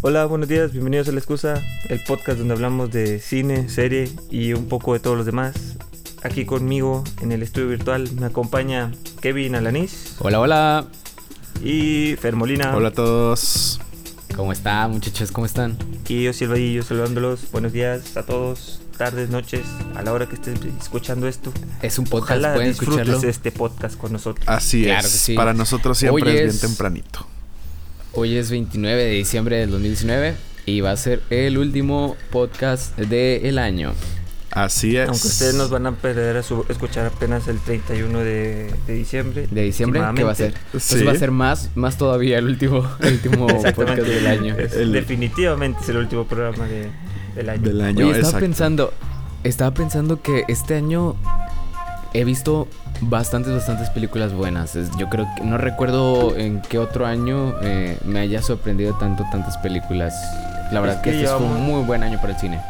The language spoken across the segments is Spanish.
Hola, buenos días, bienvenidos a La Excusa, el podcast donde hablamos de cine, serie y un poco de todos los demás. Aquí conmigo en el estudio virtual me acompaña Kevin Alanis Hola, hola. y Fer Molina. Hola a todos. ¿Cómo están, muchachos? ¿Cómo están? Y yo Silva y yo saludándolos. Buenos días a todos, tardes, noches, a la hora que estés escuchando esto. Es un podcast, Ojalá pueden disfrutes escucharlo. este podcast con nosotros. Así Claro es. que sí. Para nosotros siempre es bien tempranito. Hoy es 29 de diciembre del 2019 y va a ser el último podcast del año. Así es. Aunque ustedes nos van a perder a su- escuchar apenas el 31 de, de diciembre. ¿De diciembre? ¿Qué va a ser? últimamente. Pues Sí. va a ser más, más todavía el último, el último podcast del año. Es- El- Definitivamente es el último programa de- del año. Del año. Oye, estaba exacto. pensando, estaba pensando que este año he visto bastantes, bastantes películas buenas. Yo creo que no recuerdo en qué otro año eh, me haya sorprendido tanto tantas películas. La verdad Es que, que este fue un muy buen año para el cine.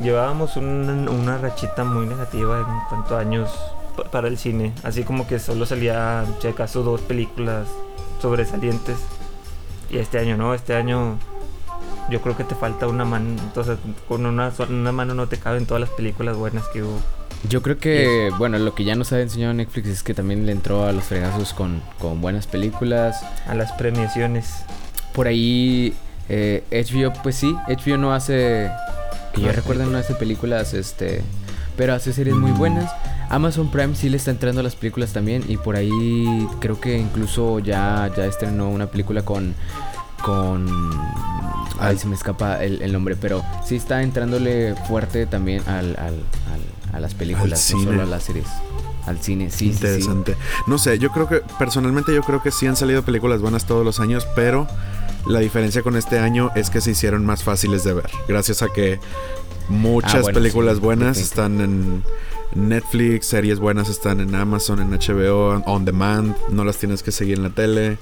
Llevábamos un- una rachita muy negativa en cuanto a años pa- para el cine. Así como que solo salía, si acaso, dos películas sobresalientes. Y este año no, este año yo creo que te falta una mano. Entonces, con una, una mano no te caben todas las películas buenas que hubo. Yo creo que, bueno, lo que ya nos ha enseñado Netflix es que también le entró a los fregazos con, con buenas películas. A las premiaciones. Por ahí, eh, HBO, pues sí, HBO no hace, que yo recuerdo, no hace películas, este, pero hace series muy buenas. Amazon Prime sí le está entrando a las películas también y por ahí creo que incluso ya, ya estrenó una película con, con, ay, se me escapa el, el nombre, pero sí está entrándole fuerte también al, al, al- a las películas, no solo a las series. Al cine, sí, sí, sí. Interesante. No sé, yo creo que personalmente yo creo que sí han salido películas buenas todos los años, pero la diferencia con este año es que se hicieron más fáciles de ver. Gracias a que muchas Ah, bueno, películas sí, buenas están en Netflix, series buenas están en Amazon, en HBO, on demand, no las tienes que seguir en la tele.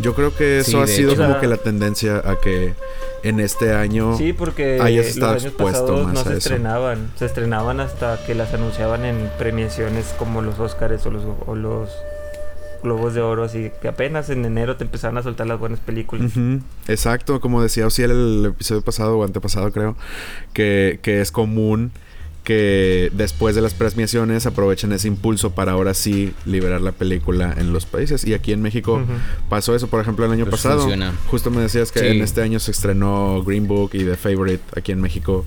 Yo creo que eso Sí, ha sido hecho. como que la tendencia a que en este año Sí, porque hayas los estado años expuesto pasados más no a se eso. estrenaban. Se estrenaban hasta que las anunciaban en premiaciones como los Oscars o los, o los Globos de Oro. Así que apenas en enero te empezaron a soltar las buenas películas. Exacto, como decía Ociel el episodio pasado o antepasado creo, que, que es común que después de las premiaciones aprovechen ese impulso para ahora sí liberar la película en los países. Y aquí en México pasó eso, por ejemplo, el año Pues pasado. funciona. Justo me decías que Sí. en este año se estrenó Green Book y The Favorite aquí en México.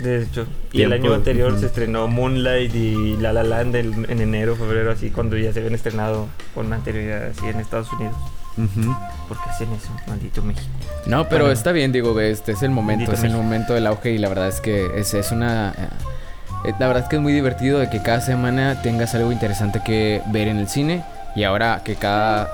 De hecho, y el año anterior se estrenó Moonlight y La La Land en, en enero, febrero, así cuando ya se habían estrenado con anterioridad así en Estados Unidos. Ujú. ¿Por qué hacen eso? Maldito México. No, pero Bueno. está bien, digo, este es el momento, es el México. momento del auge y la verdad es que es, es una... eh, la verdad es que es muy divertido de que cada semana tengas algo interesante que ver en el cine y ahora que cada...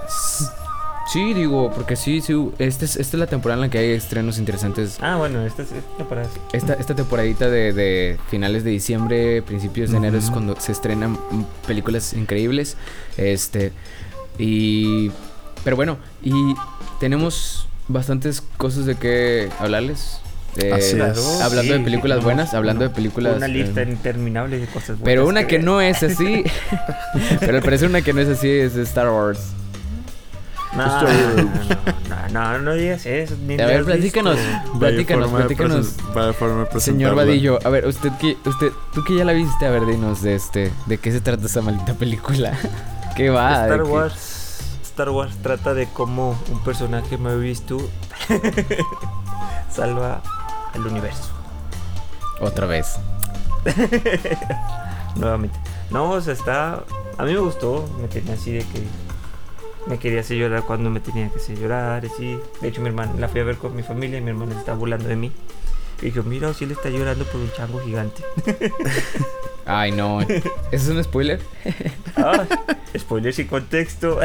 Sí, digo, porque sí, sí, este es, esta es la temporada en la que hay estrenos interesantes. Ah, bueno, esta es esta así. Esta, esta temporadita de, de finales de diciembre, principios de enero es Ujú. cuando se estrenan películas increíbles. Este. Y. Pero bueno, y tenemos bastantes cosas de qué hablarles. Eh, Así Claro, es. Hablando de películas buenas, hablando de películas. Una lista eh, interminable de cosas buenas. pero una que no es así. pero al parecer una que no es así es Star Wars. No, no, no, no, no digas eso. ni A ver, platícanos. Platícanos, platícanos. presen- vaya forma de Señor. Vadillo, a ver, usted que, usted, tú que ya la viste, a ver, dinos de este, de qué se trata esa maldita película. ¿Qué va? ¿De Star qué? Wars. Star Wars trata de cómo un personaje me visto salva al universo. Otra vez. Nuevamente. No, o sea, está. A mí me gustó. Me tenía así de que. Me quería hacer llorar cuando me tenía que hacer llorar. Así. De hecho, mi hermana la fui a ver con mi familia y mi hermana estaba burlando de mí. Y dijo: Mira, si él está llorando por un chango gigante. Ay, no. ¿Eso es un spoiler? Ah, spoiler sin contexto.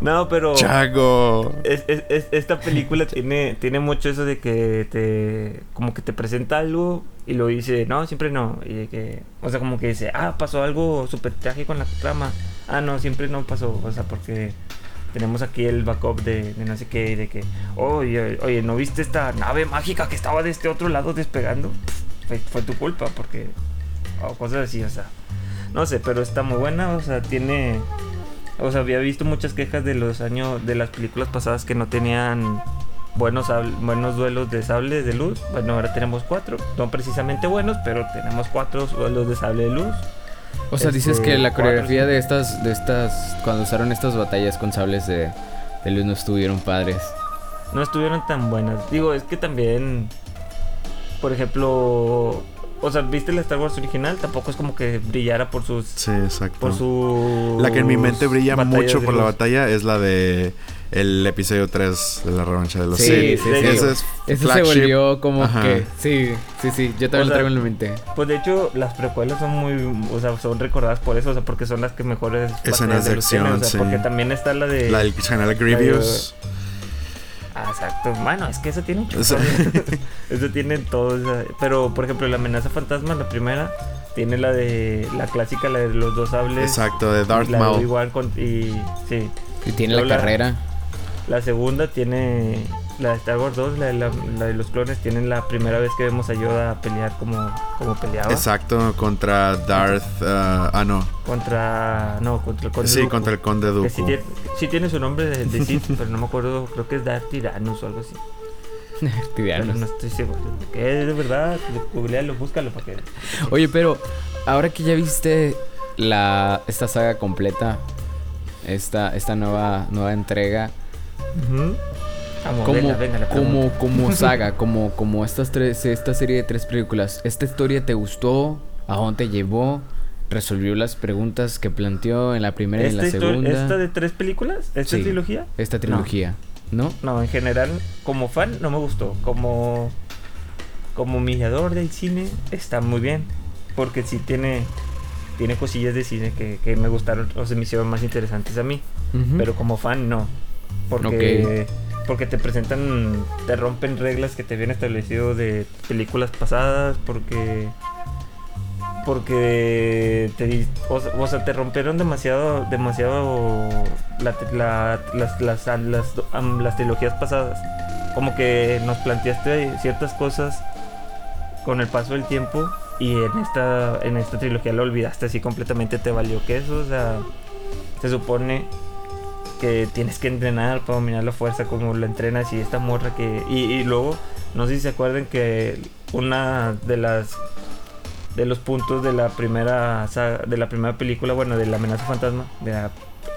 No, pero. Chago. Es- es- es- esta película tiene, tiene mucho eso de que te como que te presenta algo y lo dice, no, siempre no. Y de que, o sea, como que dice, ah, pasó algo súper trágico en la trama. Ah, no, siempre no pasó. O sea, porque tenemos aquí el backup de, de no sé qué, de que, oye, oye, ¿no viste esta nave mágica que estaba de este otro lado despegando? Fue, fue tu culpa, porque. O cosas así, o sea. No sé, pero está muy buena, o sea, tiene O sea, había visto muchas quejas de los años, de las películas pasadas que no tenían buenos, buenos duelos de sable de luz. Bueno, ahora tenemos cuatro. No precisamente buenos, pero tenemos cuatro duelos de sable de luz. O sea, dices Este, que la cuatro, coreografía de estas, de estas, cuando usaron estas batallas con sables de, de luz no estuvieron padres. No estuvieron tan buenas. Digo, es que también, por ejemplo, o sea, ¿viste la Star Wars original? Tampoco es como que brillara por sus... Sí, exacto. Por su... La que en mi mente brilla mucho por la batalla es la de el episodio 3 de la revancha de los Sí, Sith. sí, sí. Ese es Eso se volvió como Ajá. que. Sí, sí, sí. Yo también O lo sea, traigo en la mente. Pues de hecho, las precuelas son muy, o sea, son recordadas por eso, o sea, porque son las que mejores Escenas de acción, o sea, sí. porque también está la de La del general Grievous. Ah, exacto. Bueno, es que eso tiene un O sea, Eso tiene todo, o sea, pero por ejemplo, la amenaza fantasma, la primera tiene la de la clásica la de los dos sables. Exacto, de Darth la de Maul. Con- y sí, Y tiene la- carrera. la segunda tiene la de Star Wars 2, la de, la, la de los clones, tienen la primera vez que vemos a Yoda pelear como, como peleaba. Exacto, contra Darth. ah, ah, no. Contra. No, contra el Conde Sí, Dooku. contra el Conde sí Dooku. tiene, sí tiene su nombre de, de Sith, pero no me acuerdo, creo que es Darth Tyrannus o algo así. Pero Tibianos. no estoy seguro. Es de verdad, googlealo, búscalo para que. Oye, pero ahora que ya viste la esta saga completa, esta, esta nueva, nueva entrega, Vamos, como, venga, venga, la como, como saga, como, como estas tres, esta serie de tres películas, ¿esta historia te gustó? ¿A dónde te llevó? ¿Resolvió las preguntas que planteó en la primera y en la ¿Esta, histo- segunda? ¿Esta de tres películas? ¿Esta Sí. trilogía? Esta trilogía, ¿no? No, en general, como fan no me gustó. Como como millador del cine está muy bien. Porque sí tiene, tiene cosillas de cine que, que me gustaron o se me hicieron más interesantes a mí. Pero como fan no. Porque, porque te presentan, te rompen reglas que te habían establecido de películas pasadas. Porque porque te o, sea- te rompieron demasiado demasiado la- la- las, las, las, las trilogías pasadas como que nos planteaste ciertas cosas con el paso del tiempo y en esta en esta trilogía lo olvidaste así completamente te valió que eso o sea se supone que tienes que entrenar para dominar la fuerza como la entrenas y esta morra que y, y luego no sé si se acuerdan que una de las de los puntos de la primera saga- de la primera película bueno de la amenaza fantasma de la-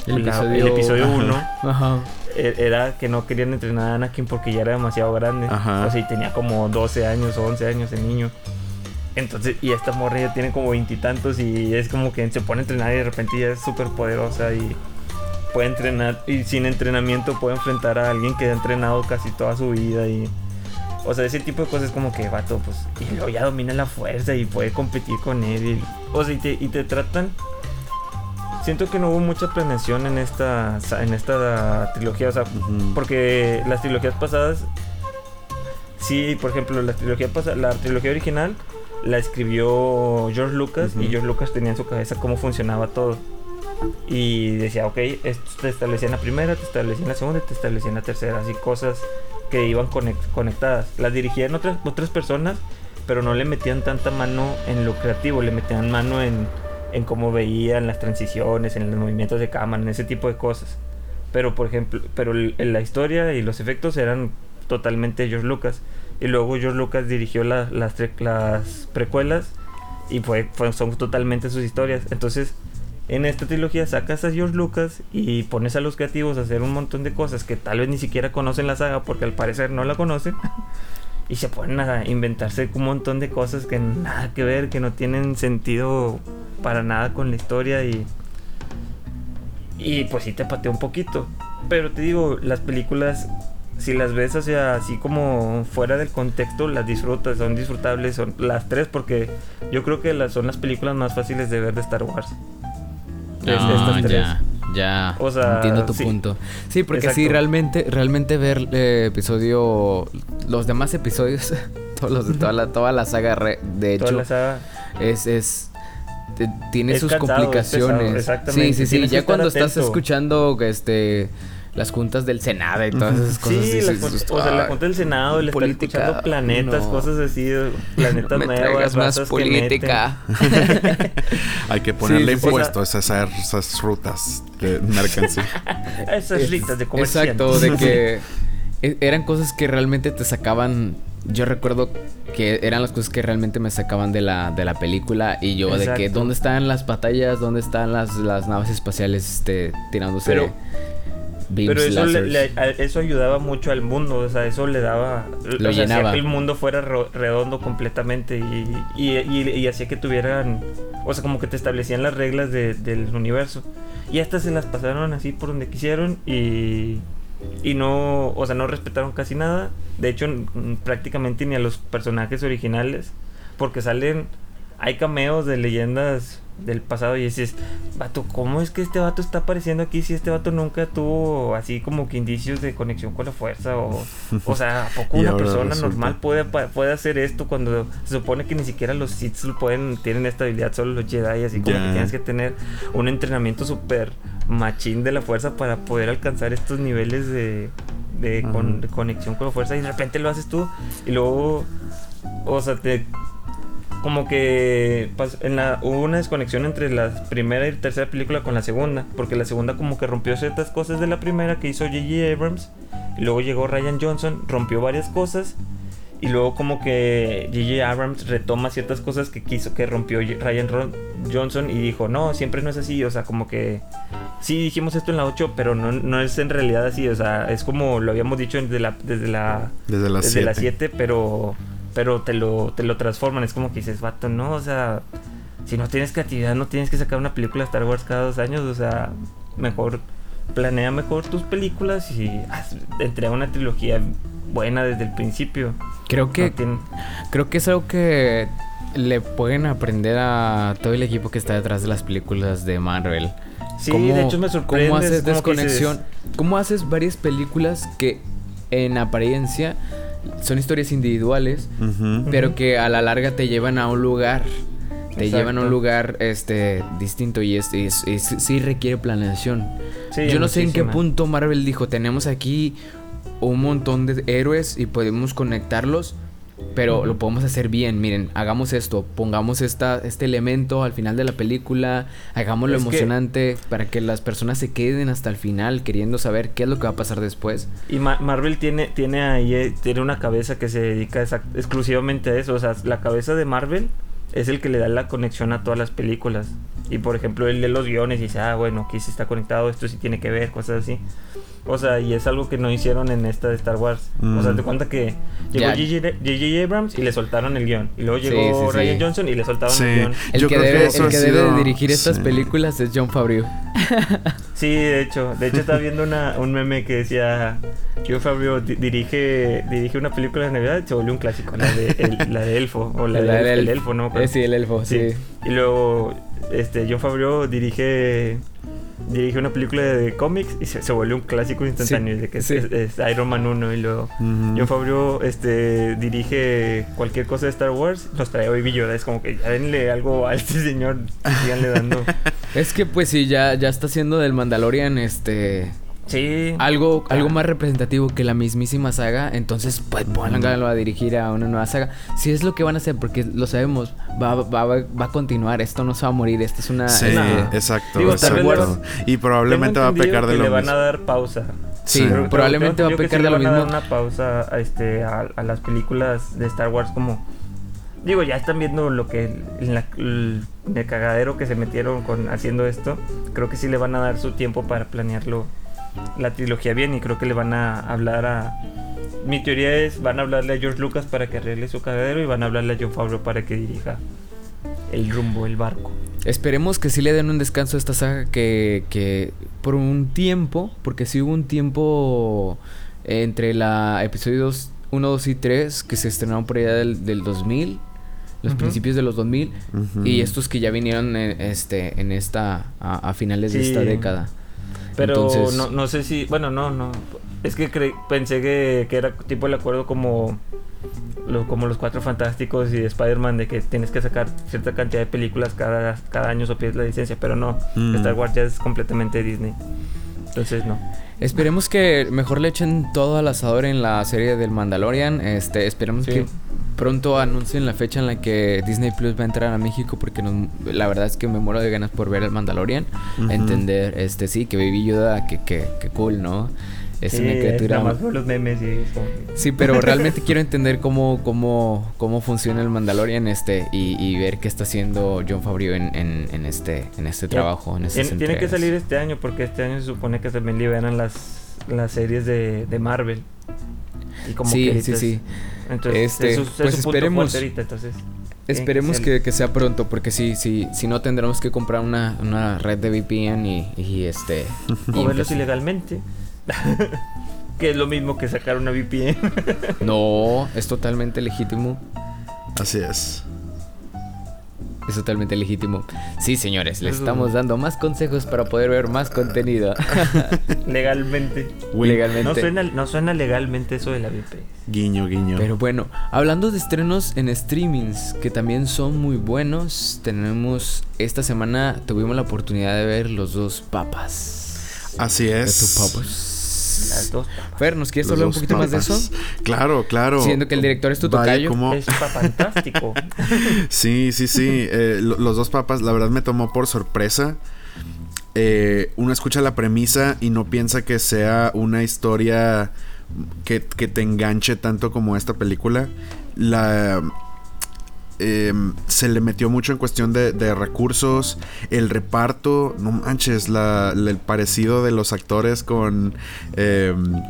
El la- episodio- el episodio Ajá. 1 Ajá. e- era que no querían entrenar a Anakin porque ya era demasiado grande. Ajá. O sea, y tenía como 12 años o 11 años el niño. Entonces, y esta morra ya tiene como veintitantos y, es como que se pone a entrenar y de repente ya es súper poderosa y puede entrenar y sin entrenamiento puede enfrentar a alguien que ha entrenado casi toda su vida y... O sea, ese tipo de cosas como que, vato, pues... Y luego ya domina la fuerza y puede competir con él. y- o sea, y te, y te tratan... Siento que no hubo mucha planeación en esta, en esta trilogía. O sea, Ujú. porque las trilogías pasadas, sí, por ejemplo, la trilogía pasa, la trilogía original la escribió George Lucas y Ujú. George Lucas tenía en su cabeza cómo funcionaba todo. Y decía, ok, esto te establecía en la primera, te establecía en la segunda, te establecía en la tercera, así cosas que iban conec- conectadas. Las dirigían otras, otras personas, pero no le metían tanta mano en lo creativo, le metían mano en, en cómo veían las transiciones, en los movimientos de cámara, en ese tipo de cosas. Pero, por ejemplo, pero la historia y los efectos eran totalmente George Lucas. Y luego George Lucas dirigió la- las, las precuelas y fue, fue- son totalmente sus historias. Entonces, en esta trilogía sacas a George Lucas y pones a los creativos a hacer un montón de cosas que tal vez ni siquiera conocen la saga porque al parecer no la conocen. Y se ponen a inventarse un montón de cosas que nada que ver, que no tienen sentido para nada con la historia y... Y pues sí te pateó un poquito. Pero te digo, las películas, si las ves o sea, así como fuera del contexto, las disfrutas, son disfrutables, son las tres porque yo creo que las, son las películas más fáciles de ver de Star Wars. Es- Ah, estas tres. ya, ya. O sea, entiendo tu sí. punto. Sí, porque sí, Exacto. realmente, realmente ver eh, episodio, los demás episodios, todos los de toda la, toda la saga, re- de Toda hecho, la saga. es, es te- tiene Es sus cansado, es pesado, complicaciones. exactamente. Sí, sí, sí. Ya cuando estás atento. escuchando este las juntas del Senado y todas esas cosas. Sí, la, o sea, la "Ay, junta del Senado, el estar política, escuchando planetas, no. cosas así, planetas no me nuevas, traigas más que política. Hay que ponerle sí, sí, impuestos a esas, esas rutas de mercancía. Esas listas de comerciantes. Exacto, de que e- eran cosas que realmente te sacaban. Yo recuerdo que eran las cosas que realmente me sacaban de la, de la película. Y yo, de que dónde están las batallas, dónde están las, las naves espaciales este, tirándose Pero- Pero eso, le- eso ayudaba mucho al mundo, o sea, eso le daba... Lo o sea, hacía que el mundo fuera redondo completamente y, y, y- y hacía que tuvieran... O sea, como que te establecían las reglas de- del universo. Y estas se las pasaron así por donde quisieron y... Y no, o sea, no respetaron casi nada. De hecho, prácticamente ni a los personajes originales. Porque salen, hay cameos de leyendas del pasado y dices, vato, ¿cómo es que este vato está apareciendo aquí si este vato nunca tuvo así como que indicios de conexión con la fuerza? O, o sea, ¿a poco una persona resulta. normal puede, puede hacer esto cuando se supone que ni siquiera los Sith pueden, tienen esta habilidad, solo los Jedi, así como Ya. que tienes que tener un entrenamiento súper machín de la fuerza para poder alcanzar estos niveles de, de, con- de conexión con la fuerza y de repente lo haces tú y luego, o sea, te como que pas- en la, hubo una desconexión entre la primera y tercera película con la segunda, porque la segunda como que rompió ciertas cosas de la primera que hizo J.J. Abrams, y luego llegó Ryan Johnson, rompió varias cosas, y luego como que J.J. Abrams retoma ciertas cosas que quiso, que rompió Ryan Ron- Johnson y dijo, no, siempre no es así, o sea, como que sí dijimos esto en la 8, pero no, no es en realidad así, o sea, es como lo habíamos dicho desde la, desde la Desde las desde 7. las 7, pero pero te lo te lo transforman, es como que dices, "Vato, no, o sea, si no tienes creatividad, no tienes que sacar una película de Star Wars cada dos años, o sea, mejor planea mejor tus películas y haz- entrega una trilogía buena desde el principio." Creo que No Creo que es algo que le pueden aprender a todo el equipo que está detrás de las películas de Marvel. Sí, de hecho me sorprende. ¿Cómo haces desconexión? ¿Cómo haces varias películas que en apariencia son historias individuales, pero que a la larga te llevan a un lugar? Te Exacto. llevan a un lugar este distinto y es, es- es- sí requiere planeación. sí, Yo no sé en qué punto Marvel dijo, tenemos aquí un montón de héroes y podemos conectarlos, pero lo podemos hacer bien. Miren, hagamos esto, pongamos esta, este elemento al final de la película, hagámoslo Es que- emocionante para que las personas se queden hasta el final queriendo saber qué es lo que va a pasar después. Y Ma- Marvel tiene, tiene ahí, eh, tiene una cabeza que se dedica exclusivamente a eso. O sea, la cabeza de Marvel es el que le da la conexión a todas las películas. Y por ejemplo, él lee los guiones y dice, ah, bueno, aquí sí está conectado, esto sí tiene que ver, cosas así. O sea, y es algo que no hicieron en esta de Star Wars. O sea, Mm. te cuenta que llegó. J.J. Abrams y le soltaron el guion. Y luego Sí, llegó sí, sí. Ryan Johnson y le soltaron Sí. el guion. El Yo que, creo que debe, eso el que debe sido- dirigir estas sí. películas es John Favreau. Sí, de hecho, de hecho estaba viendo una, un meme que decía John Fabio dirige dirige una película de Navidad y se volvió un clásico, la de, el- la de Elfo o la, La de el, elfo. ¿no? Eh, sí, el elfo, sí. Y luego este John Favreau dirige dirige una película de cómics y se, se volvió un clásico instantáneo Sí, de que es, sí. es- es Iron Man 1 y luego Ujú. John Favreau este dirige cualquier cosa de Star Wars, nos trae Baby Yoda, es como que ya denle algo a este señor, síganle dando. Es que pues sí, ya, ya está haciendo del Mandalorian este Sí. algo, Claro. algo más representativo que la mismísima saga, entonces pues pónganlo a dirigir a una nueva saga. Si es lo que van a hacer, porque lo sabemos, va, va, va, va a continuar, esto no se va a morir, esto es una... Sí, este, Nah. exacto, Digo, exacto. Y probablemente va a pecar de que lo le van mismo. a dar pausa. Sí, Sí. Pero- probablemente pero va a pecar de lo sí le van a mismo. dar una pausa a, este, a, a las películas de Star Wars como... Digo, ya están viendo lo que... en la- el, el cagadero que se metieron con haciendo esto. Creo que sí le van a dar su tiempo para planearlo la trilogía bien y creo que le van a hablar a... Mi teoría es, van a hablarle a George Lucas para que arregle su cagadero y van a hablarle a John Favreau para que dirija el rumbo, el barco. Esperemos que sí le den un descanso a esta saga que, que por un tiempo, porque sí hubo un tiempo entre la episodios 1, 2 y 3 que se estrenaron por allá del, del 2000, los principios de los 2000, Ujú. y estos que ya vinieron en, este, en esta, a, a finales de esta década. Pero Entonces- no, no sé si. Bueno, no, no. Es que cre- pensé que, que era tipo el acuerdo como. lo- como los cuatro fantásticos y Spider-Man de que tienes que sacar cierta cantidad de películas cada, cada año o pierdes la licencia, pero no. Mm. Star Wars ya es completamente Disney. Entonces no. Esperemos que mejor le echen todo al asador en la serie del Mandalorian. Este, esperemos Sí. que pronto anuncien la fecha en la que Disney Plus va a entrar a México porque nos- la verdad es que me muero de ganas por ver el Mandalorian, entender, este sí, que Baby Yoda, que, que, que cool, ¿no? Es Sí, una criatura. Nada más por los memes y es como que- Sí, pero realmente quiero entender cómo, cómo, cómo funciona el Mandalorian este y, y ver qué está haciendo John Favreau en, en, en este, en este trabajo, en estas Tiene, tiene que salir este año porque este año se supone que también liberan las, las series de, de Marvel. Y como Sí, que sí, ahorita sí. es- Entonces, Este, es su- es pues esperemos- ahorita, entonces. Esperemos que, que sea pronto, porque sí, sí, si no tendremos que comprar una, una red de VPN y, y este. y O verlos ilegalmente. que es lo mismo que sacar una VPN. No, es totalmente legítimo. Así es. Es totalmente legítimo. Sí, señores, les estamos dando más consejos para poder ver más contenido. legalmente. Legalmente. No suena, no suena legalmente eso de la VPN. Guiño, guiño. Pero bueno, hablando de estrenos en streamings que también son muy buenos, tenemos esta semana tuvimos la oportunidad de ver los dos papas. Así De es. tu papas. Las dos papas. Fer, ¿nos quieres Los hablar un poquito más de eso? Claro, claro. Siendo que el director es tu Vaya, tocayo. cómo- Es fantástico. Sí, sí, sí. Eh, lo- los dos papas, la verdad me tomó por sorpresa. Eh, uno escucha la premisa y no piensa que sea una historia que, que te enganche tanto como esta película. La. Em, se le metió mucho en cuestión de, de recursos, el reparto, no manches, la- la- el parecido de los actores con, em,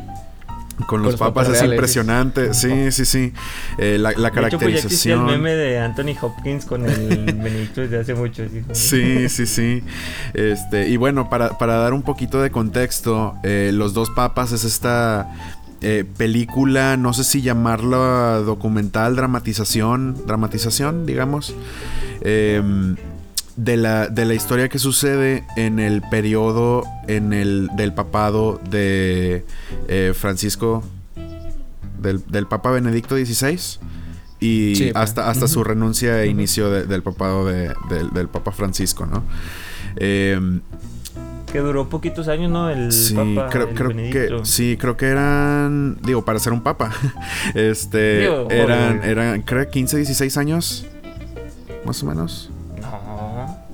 con los los papas papas es reales. impresionante. Sí, sí, sí. Eh, la, la De hecho, pues ya existía el caracterización. meme de Anthony Hopkins con el Benedicto desde hace mucho. Sí, sí, sí. Este, y bueno, para, para dar un poquito de contexto, eh, Los dos papas es esta eh, película, no sé si llamarla documental, dramatización, dramatización, digamos, em, de, la, de la historia que sucede en el periodo en el, del papado de eh, Francisco, del, del Papa Benedicto XVI. Y Sí, hasta, hasta su Ujú. renuncia e inicio de- del papado de- del, del Papa Francisco, ¿no? Que duró poquitos años, ¿no? El sí, Papa creo, el creo que Benedicto. sí, creo que eran, digo, para ser un papa, este, Digo, eran, joder. eran, creo 15, 16 años, más o menos. No.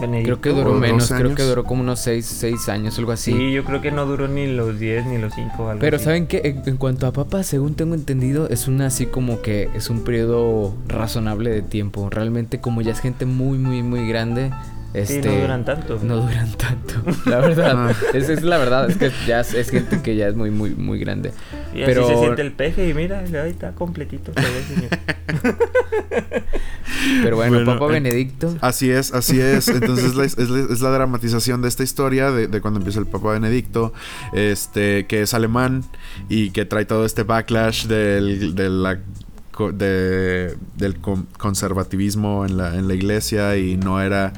Benedicto. Creo que duró ¿O menos, 12 creo que duró como unos 6 años, algo así. Sí, yo creo que no duró ni los 10 ni los 5. Pero ¿saben qué? En, en cuanto a papas, según tengo entendido, es una así como que es un periodo razonable de tiempo. Realmente como ya es gente muy, muy, muy grande, este... Sí, no duran tanto. No duran tanto, la verdad. Ah. Es la verdad, es que ya es, es gente que ya es muy, muy, muy grande. Y pero- así se siente el peje y mira, ahí está completito. señor. Pero bueno, Bueno, Papa eh, Benedicto. Así es, así es. Entonces es la, es la- es la dramatización de esta historia de, de cuando empieza el Papa Benedicto, este, que es alemán y que trae todo este backlash del, de la co- de- del con- conservativismo en la, en la iglesia y no era,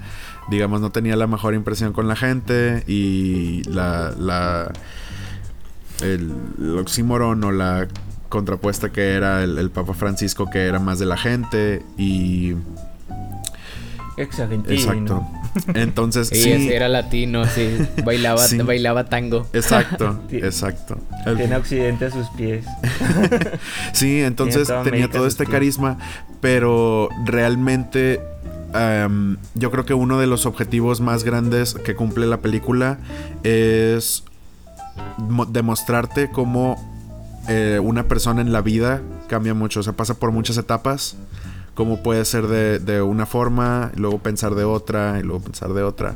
digamos, no tenía la mejor impresión con la gente y la, la el, el oxímoron o la contrapuesta que era el, el Papa Francisco que era más de la gente y. Exacto. Entonces, sí. era latino, sí. Bailaba, Sí. bailaba tango. Exacto, exacto. El- Tiene occidente a sus pies. sí, entonces tenía todo este carisma, pero realmente am, yo creo que uno de los objetivos más grandes que cumple la película es mo- demostrarte cómo eh, una persona en la vida cambia mucho, o sea, pasa por muchas etapas. Cómo puede ser de, una forma, y luego pensar de otra, y luego pensar de otra.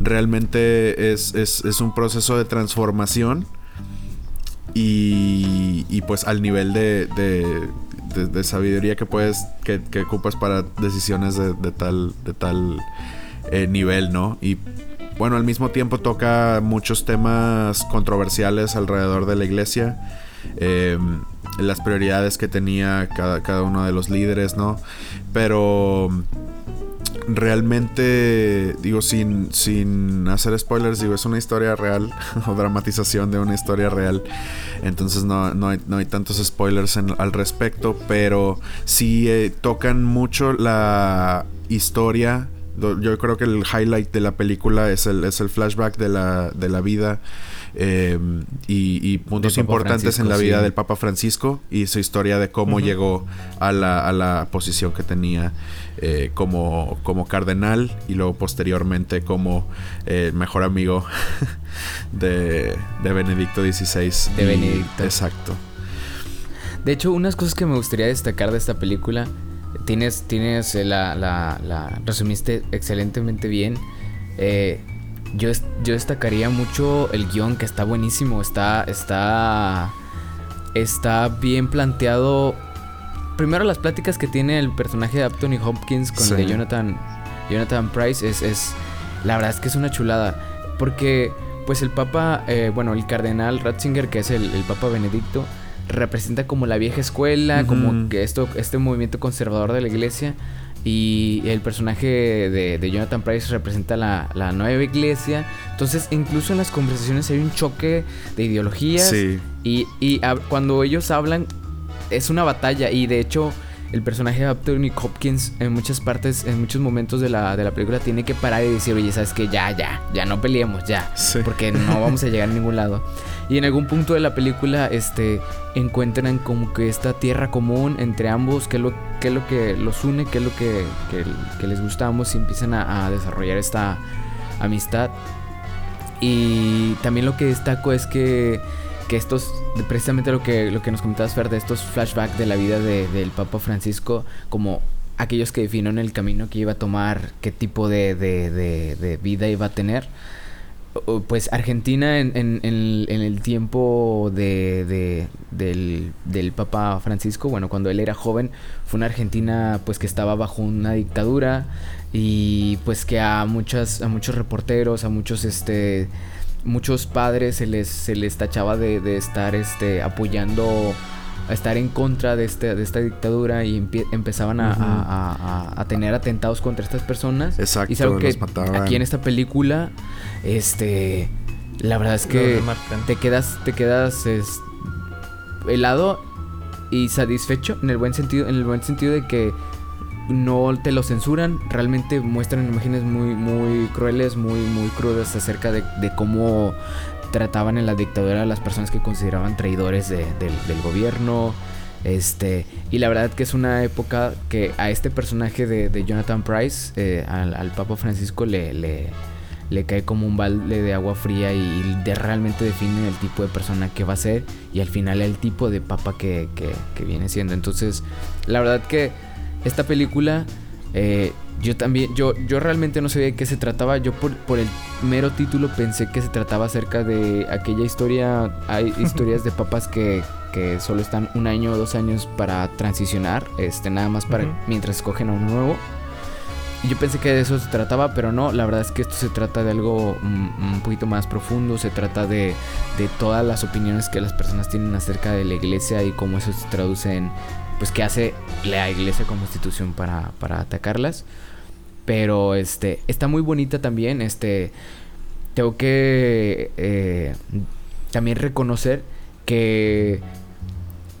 Realmente es, es- un proceso de transformación. Y, y pues al nivel de- de- sabiduría que puedes, que, ocupas para decisiones de, de tal, de tal eh, nivel, ¿no? Y bueno, al mismo tiempo toca muchos temas controversiales alrededor de la iglesia. eh, las prioridades que tenía cada, cada uno de los líderes, ¿no? Pero realmente, digo, sin, sin hacer spoilers, digo, es una historia real o dramatización de una historia real. Entonces no, no, hay, no hay tantos spoilers al respecto, pero sí eh, tocan mucho la historia. Yo creo que el highlight de la película es el, es el flashback de la, de la vida eh, y, y, puntos importantes en la vida sí. del Papa Francisco y su historia de cómo llegó a la, a la posición que tenía eh, como, como cardenal y luego posteriormente como eh, mejor amigo de, de Benedicto XVI. De Y- Benedicto. Exacto. De hecho, unas cosas que me gustaría destacar de esta película, tienes, tienes eh, la, la, la resumiste excelentemente bien. Eh, yo, yo destacaría mucho el guion que está buenísimo, está, está, está bien planteado. Primero las pláticas que tiene el personaje de Anthony Hopkins con el de. Jonathan, Jonathan Price es, es, la verdad es que es una chulada, porque pues el Papa, eh, bueno, el Cardenal Ratzinger, que es el, el Papa Benedicto, representa como la vieja escuela, como que esto, este movimiento conservador de la iglesia. Y el personaje de, de Jonathan Price representa la, la nueva iglesia. Entonces, incluso en las conversaciones hay un choque de ideologías. Sí. Y, y cuando ellos hablan, es una batalla. Y de hecho, el personaje de Anthony Hopkins, en muchas partes, en muchos momentos de la, de la película, tiene que parar y decir, oye, sabes que ya, ya, ya no peleemos, ya Sí. porque no vamos a llegar a ningún lado. Y en algún punto de la película, este, encuentran como que esta tierra común entre ambos, que es lo, que, es lo que los une, que es lo que, que, que les gusta a ambos y empiezan a, a desarrollar esta amistad. Y también lo que destaco es que, que estos, precisamente lo que, lo que nos comentabas, Fer, de estos flashbacks de la vida de- del Papa Francisco, como aquellos que definieron el camino que iba a tomar, qué tipo de, de- de- de vida iba a tener. Pues Argentina en, en- en- el tiempo de, de- del, del Papa Francisco, bueno, cuando él era joven, fue una Argentina pues que estaba bajo una dictadura y pues que a muchas a muchos reporteros, a muchos este muchos padres se les se les tachaba de, de estar este apoyando a estar en contra de este de esta dictadura y empezaban a, a- a- a- a tener atentados contra estas personas. Exacto, y es algo que los mataban. aquí en esta película este la verdad es que te quedas te quedas es, helado y satisfecho en el buen sentido en el buen sentido de que no te lo censuran realmente muestran imágenes muy muy crueles muy muy crudas acerca de, cómo trataban en la dictadura a las personas que consideraban traidores de- del, gobierno este y la verdad que es una época que a este personaje de, Jonathan Price eh, al, Papa Francisco le, le le cae como un balde de agua fría y realmente define el tipo de persona que va a ser y al final el tipo de papa que, que- que viene siendo. Entonces, la verdad que esta película, eh, yo también, yo, yo realmente no sabía de qué se trataba. Yo por, por el mero título pensé que se trataba acerca de aquella historia. Hay historias de papas que, que solo están un año o dos años para transicionar, este, nada más para mientras escogen a uno nuevo. Y yo pensé que de eso se trataba, pero no, la verdad es que esto se trata de algo mm, un poquito más profundo, se trata de, de todas las opiniones que las personas tienen acerca de la iglesia y cómo eso se traduce en, pues, qué hace la iglesia como institución para, para atacarlas. Pero, este, está muy bonita también, este, tengo que eh, también reconocer que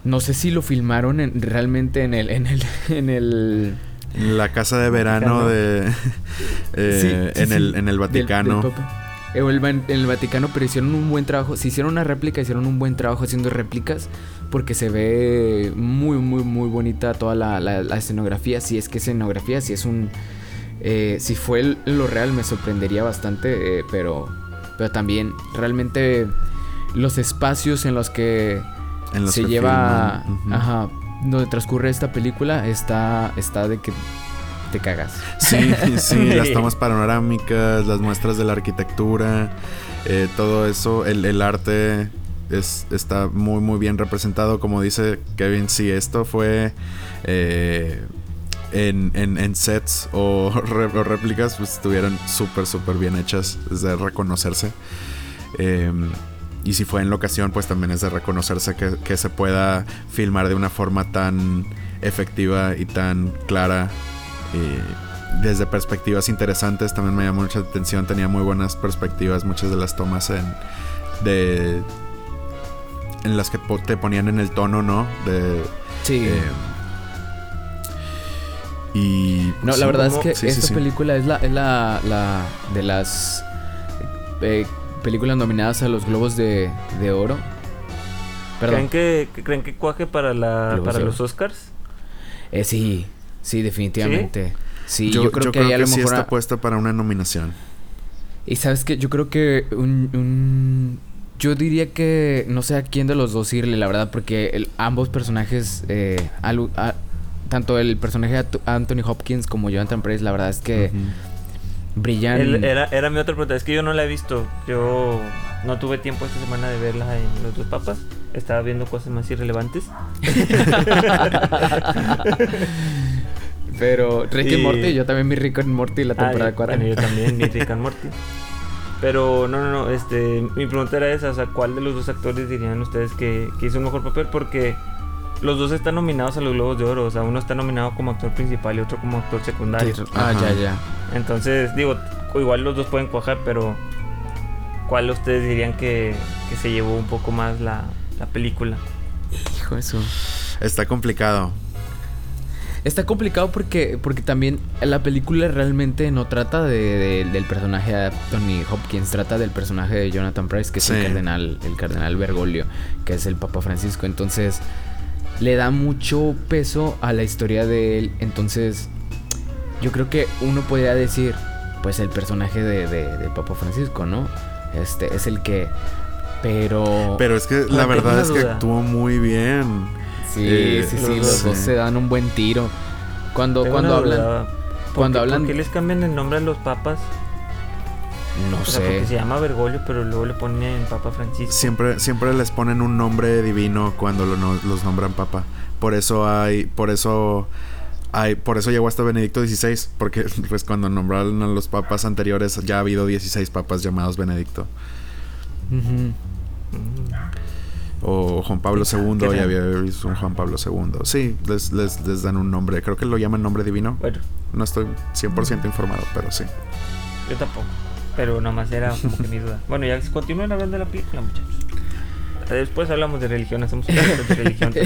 no sé si lo filmaron en- realmente en el, en el, en el La casa de verano Vaticano. de. eh, Sí, sí, en, sí. El, en el Vaticano. del. Eh, el En el Vaticano, pero hicieron un buen trabajo. Si hicieron una réplica, hicieron un buen trabajo haciendo réplicas. Porque se ve muy, muy, muy bonita toda la, la- la escenografía. Si es que es escenografía, si es un. eh, si fue el- lo real, me sorprendería bastante. eh, pero. Pero también, realmente. Los espacios en los que en los se que lleva. Ajá. Donde transcurre esta película. Está. Está de que. Te cagas. Sí, sí, las tomas panorámicas, las muestras de la arquitectura, eh, todo eso, el, el arte es, está muy, muy bien representado. Como dice Kevin, si esto fue eh, en, en- en sets o, re- o réplicas, pues estuvieran súper, súper bien hechas, es de reconocerse. Eh, y si fue en locación, pues también es de reconocerse que, que se pueda filmar de una forma tan efectiva y tan clara. Y desde perspectivas interesantes también me llamó mucha atención. Tenía muy buenas perspectivas, muchas de las tomas en de en las que te ponían en el tono, ¿no? De Sí. eh, y No, sí, la verdad es que sí, esta sí. película es la, es la, la de las eh, películas nominadas a los Globos de, de Oro. ¿Creen que, creen que cuaje para la Globos para los. Oscars? Eh, sí, sí, definitivamente. Sí, yo, yo, creo yo que ahí a lo sí mejor... está a- puesta para una nominación. Y sabes que yo creo que un, un- Yo diría que no sé a quién de los dos irle, la verdad, porque el- ambos personajes, eh, alu- a- tanto el personaje de Anthony Hopkins como Jonathan Price, la verdad es que Ujú. brillan. Él- era, era mi otra pregunta. Es que yo no la he visto. Yo no tuve tiempo esta semana de verla en Los Dos Papas. Estaba viendo cosas más irrelevantes. Pero Rick y Y- Morty, yo también vi Rick and Morty la Ah, temporada yo- 4. Bueno, yo también, mi Rick and Morty. Pero no, no, no, este, mi pregunta era esa, o sea, ¿cuál de los dos actores dirían ustedes que, que hizo un mejor papel? Porque los dos están nominados a los Globos de Oro, o sea, uno está nominado como actor principal y otro como actor secundario. Ah, Ajá. ya, ya. Entonces, digo, igual los dos pueden cuajar, pero ¿cuál de ustedes dirían que, que se llevó un poco más la, la película? Hijo eso. Está complicado. Está complicado porque, porque también la película realmente no trata de, de- del personaje de Anthony Hopkins, trata del personaje de Jonathan Price, que es el cardenal, el cardenal Bergoglio, que es el Papa Francisco. Entonces, le da mucho peso a la historia de él. Entonces, yo creo que uno podría decir, pues el personaje de, de, de Papa Francisco, ¿no? Este es el que. Pero. Pero es que la verdad es que actuó muy bien. Sí, eh, sí, sí, los los dos, dos sí. se dan un buen tiro. Cuando, Tengo cuando hablan. duda, ¿por cuando qué- hablan- ¿Por qué les cambian el nombre a los papas? No O sea, sé. porque se llama Bergoglio, pero luego le ponen Papa Francisco. Siempre, siempre les ponen un nombre divino cuando lo no- los nombran papa. Por eso hay, por eso hay, por eso llegó hasta Benedicto XVI, porque pues cuando nombraron a los papas anteriores ya ha habido 16 papas llamados Benedicto. Ujú. Mm. O Juan Pablo II, ¿Qué ya había visto un Juan Pablo II. Sí, les, les, les dan un nombre. Creo que lo llaman nombre divino. Bueno, No estoy 100% informado, pero sí. yo tampoco. Pero nomás era como que mi duda. Bueno, ya continúen hablando de la película, muchachos. Después hablamos de religión, hacemos un de religión.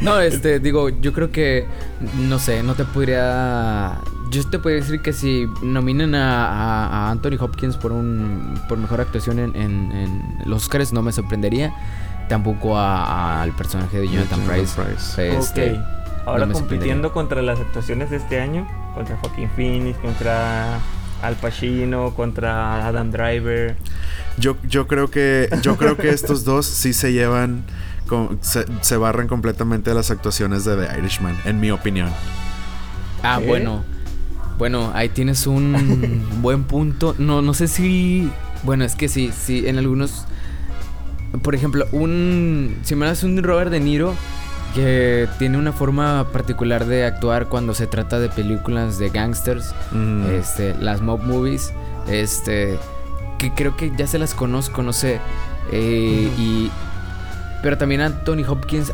No, este, digo, yo creo que, no sé, no te podría... Yo te podría decir que si nominan a, a- a Anthony Hopkins por un por mejor actuación en, en- en los Oscars no me sorprendería. Tampoco a- a- al personaje de Jonathan Jonathan Price. Price. Este, ok. Ahora me compitiendo contra las actuaciones de este año, contra Joaquín Phoenix, contra Al Pacino, contra Adam Driver. Yo, yo creo que yo creo que estos dos sí se llevan con- se, se barran completamente de las actuaciones de The Irishman, en mi opinión. Ah, ¿Qué? bueno. Bueno, ahí tienes un buen punto. No, no sé si. Bueno, es que sí, sí, en algunos. Por ejemplo, un. Si me das un Robert De Niro que tiene una forma particular de actuar cuando se trata de películas de gangsters, Mm. este, las mob movies, este, que creo que ya se las conozco, no sé. eh. Y. Pero también Anthony Hopkins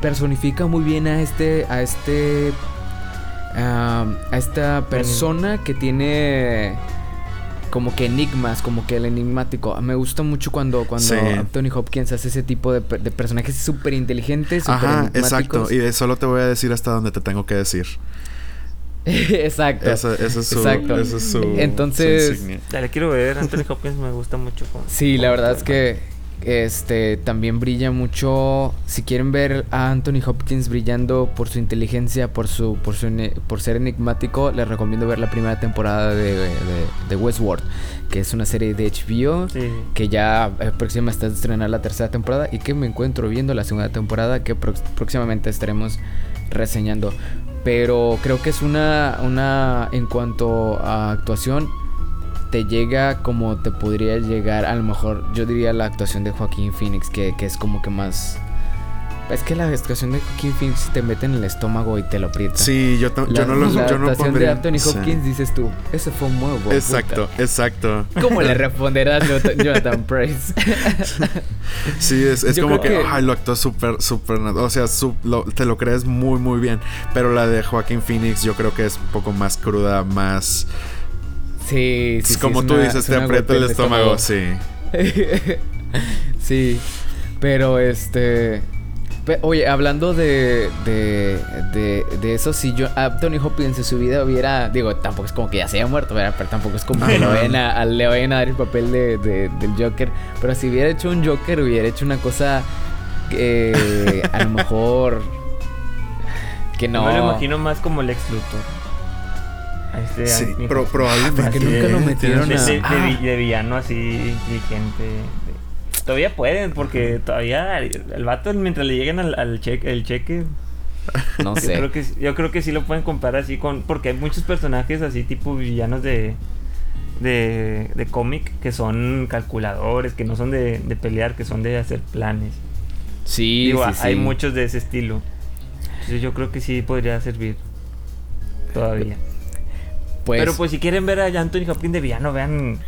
personifica muy bien a este. a este. A esta persona que tiene como que enigmas, como que el enigmático. Me gusta mucho cuando, cuando Sí. Anthony Hopkins hace ese tipo de, de personajes súper inteligentes, súper Ajá, enigmáticos. exacto. Y de solo te voy a decir hasta donde te tengo que decir. exacto. Esa, esa es su, Exacto. esa es su- Entonces- su insignia. Ya le quiero ver, Anthony Hopkins me gusta mucho. Sí, la verdad es que este también brilla mucho. Si quieren ver a Anthony Hopkins brillando por su inteligencia, por su, por su ene- por ser enigmático, les recomiendo ver la primera temporada de, de, de Westworld, que es una serie de HBO. Sí. Que ya eh, próxima está a estrenar la tercera temporada y que me encuentro viendo la segunda temporada que próximamente estaremos reseñando. Pero creo que es una, una en cuanto a actuación, te llega como te podría llegar, a lo mejor yo diría la actuación de Joaquín Phoenix, que, que es como que más... Es que la actuación de Joaquín Phoenix te mete en el estómago y te lo aprieta. Sí, yo, ta- La, yo no lo la yo no actuación pondría. de Anthony sí. Hopkins dices tú, ese fue un nuevo. Exacto, exacto. ¿Cómo le responderá Jonathan, Jonathan Price? Sí, es, es como que, ay, lo actuó súper, súper, o sea, su- lo- te lo crees muy, muy bien. Pero la de Joaquín Phoenix yo creo que es un poco más cruda, más... Sí, sí, sí, como es tú una- dices, es te aprieta el estómago, sí. sí, pero este... Oye, hablando de, de, de, de eso, si yo, Anthony Hopkins en su vida hubiera, digo, tampoco es como que ya se haya muerto, ¿verdad? Pero tampoco es como que lo vayan a- a- le vayan a dar el papel de, de- del Joker. Pero si hubiera hecho un Joker, hubiera hecho una cosa que a lo mejor que no. Me lo imagino más como Lex Luthor. Este Sí, Anthony pro- probablemente. porque Así nunca de- lo metieron de, a- de- de Ah. de villano así inteligente. Todavía pueden, porque todavía el, vato, mientras le lleguen al, al cheque, el cheque, No yo sé. creo, que, yo creo que sí lo pueden comparar así con... Porque hay muchos personajes así tipo villanos de... De, de cómic que son calculadores, que no son de, de pelear, que son de hacer planes. Sí, Digo, sí, sí. hay muchos de ese estilo. Entonces yo creo que sí podría servir todavía. Pues, Pero pues si quieren ver a Anthony Hopkins de villano, vean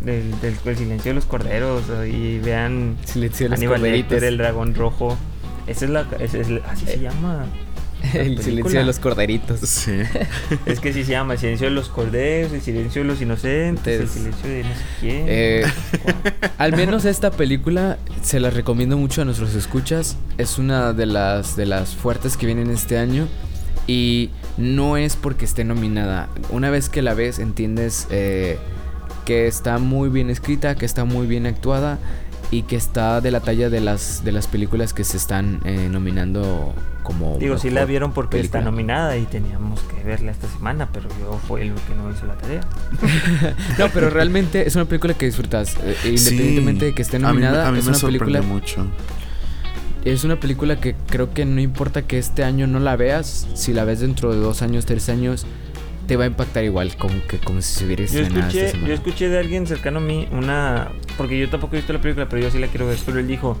del, del- el silencio de los corderos y vean Silencio de los Aníbal corderitos. Lecter, el dragón rojo. Esa es la, es así se llama. la el silencio de los corderitos. Sí. Es que sí se llama el silencio de los corderos, el silencio de los inocentes, el silencio de no sé quién. Eh, al menos esta película se la recomiendo mucho a nuestros escuchas. Es una de las de las fuertes que vienen este año y no es porque esté nominada. Una vez que la ves entiendes eh, que está muy bien escrita, que está muy bien actuada y que está de la talla de las de las películas que se están eh, nominando como Digo, sí la vieron porque película. está nominada y teníamos que verla esta semana, pero yo fue el que no hizo la tarea. No, pero realmente es una película que disfrutas. eh, independientemente de que esté A mí me- nominada, a mí, es me una película mucho. Es una película que creo que no importa que este año no la veas, si la ves dentro de dos años, tres años, te va a impactar igual, como que como si se hubiera Yo escuché, esta yo escuché de alguien cercano a mí una. Porque yo tampoco he visto la película, pero yo sí la quiero ver. Pero él dijo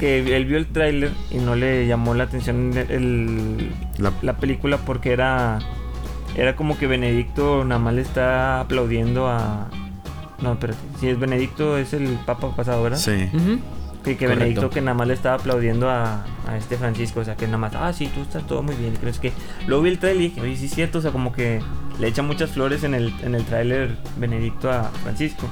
que él vio el tráiler y no le llamó la atención el, el- La- la película porque era. Era como que Benedicto nada más le está aplaudiendo a. No, espérate. Si es Benedicto, es el Papa pasado, ¿verdad? Sí. Ujú. Que, que. Benedicto que nada más le estaba aplaudiendo a, a este Francisco, o sea que nada más, ah, sí, tú estás todo muy bien. Creo que luego vi el trailer y dije, oye, sí es cierto, o sea, como que le echa muchas flores en el, en el tráiler Benedicto a Francisco.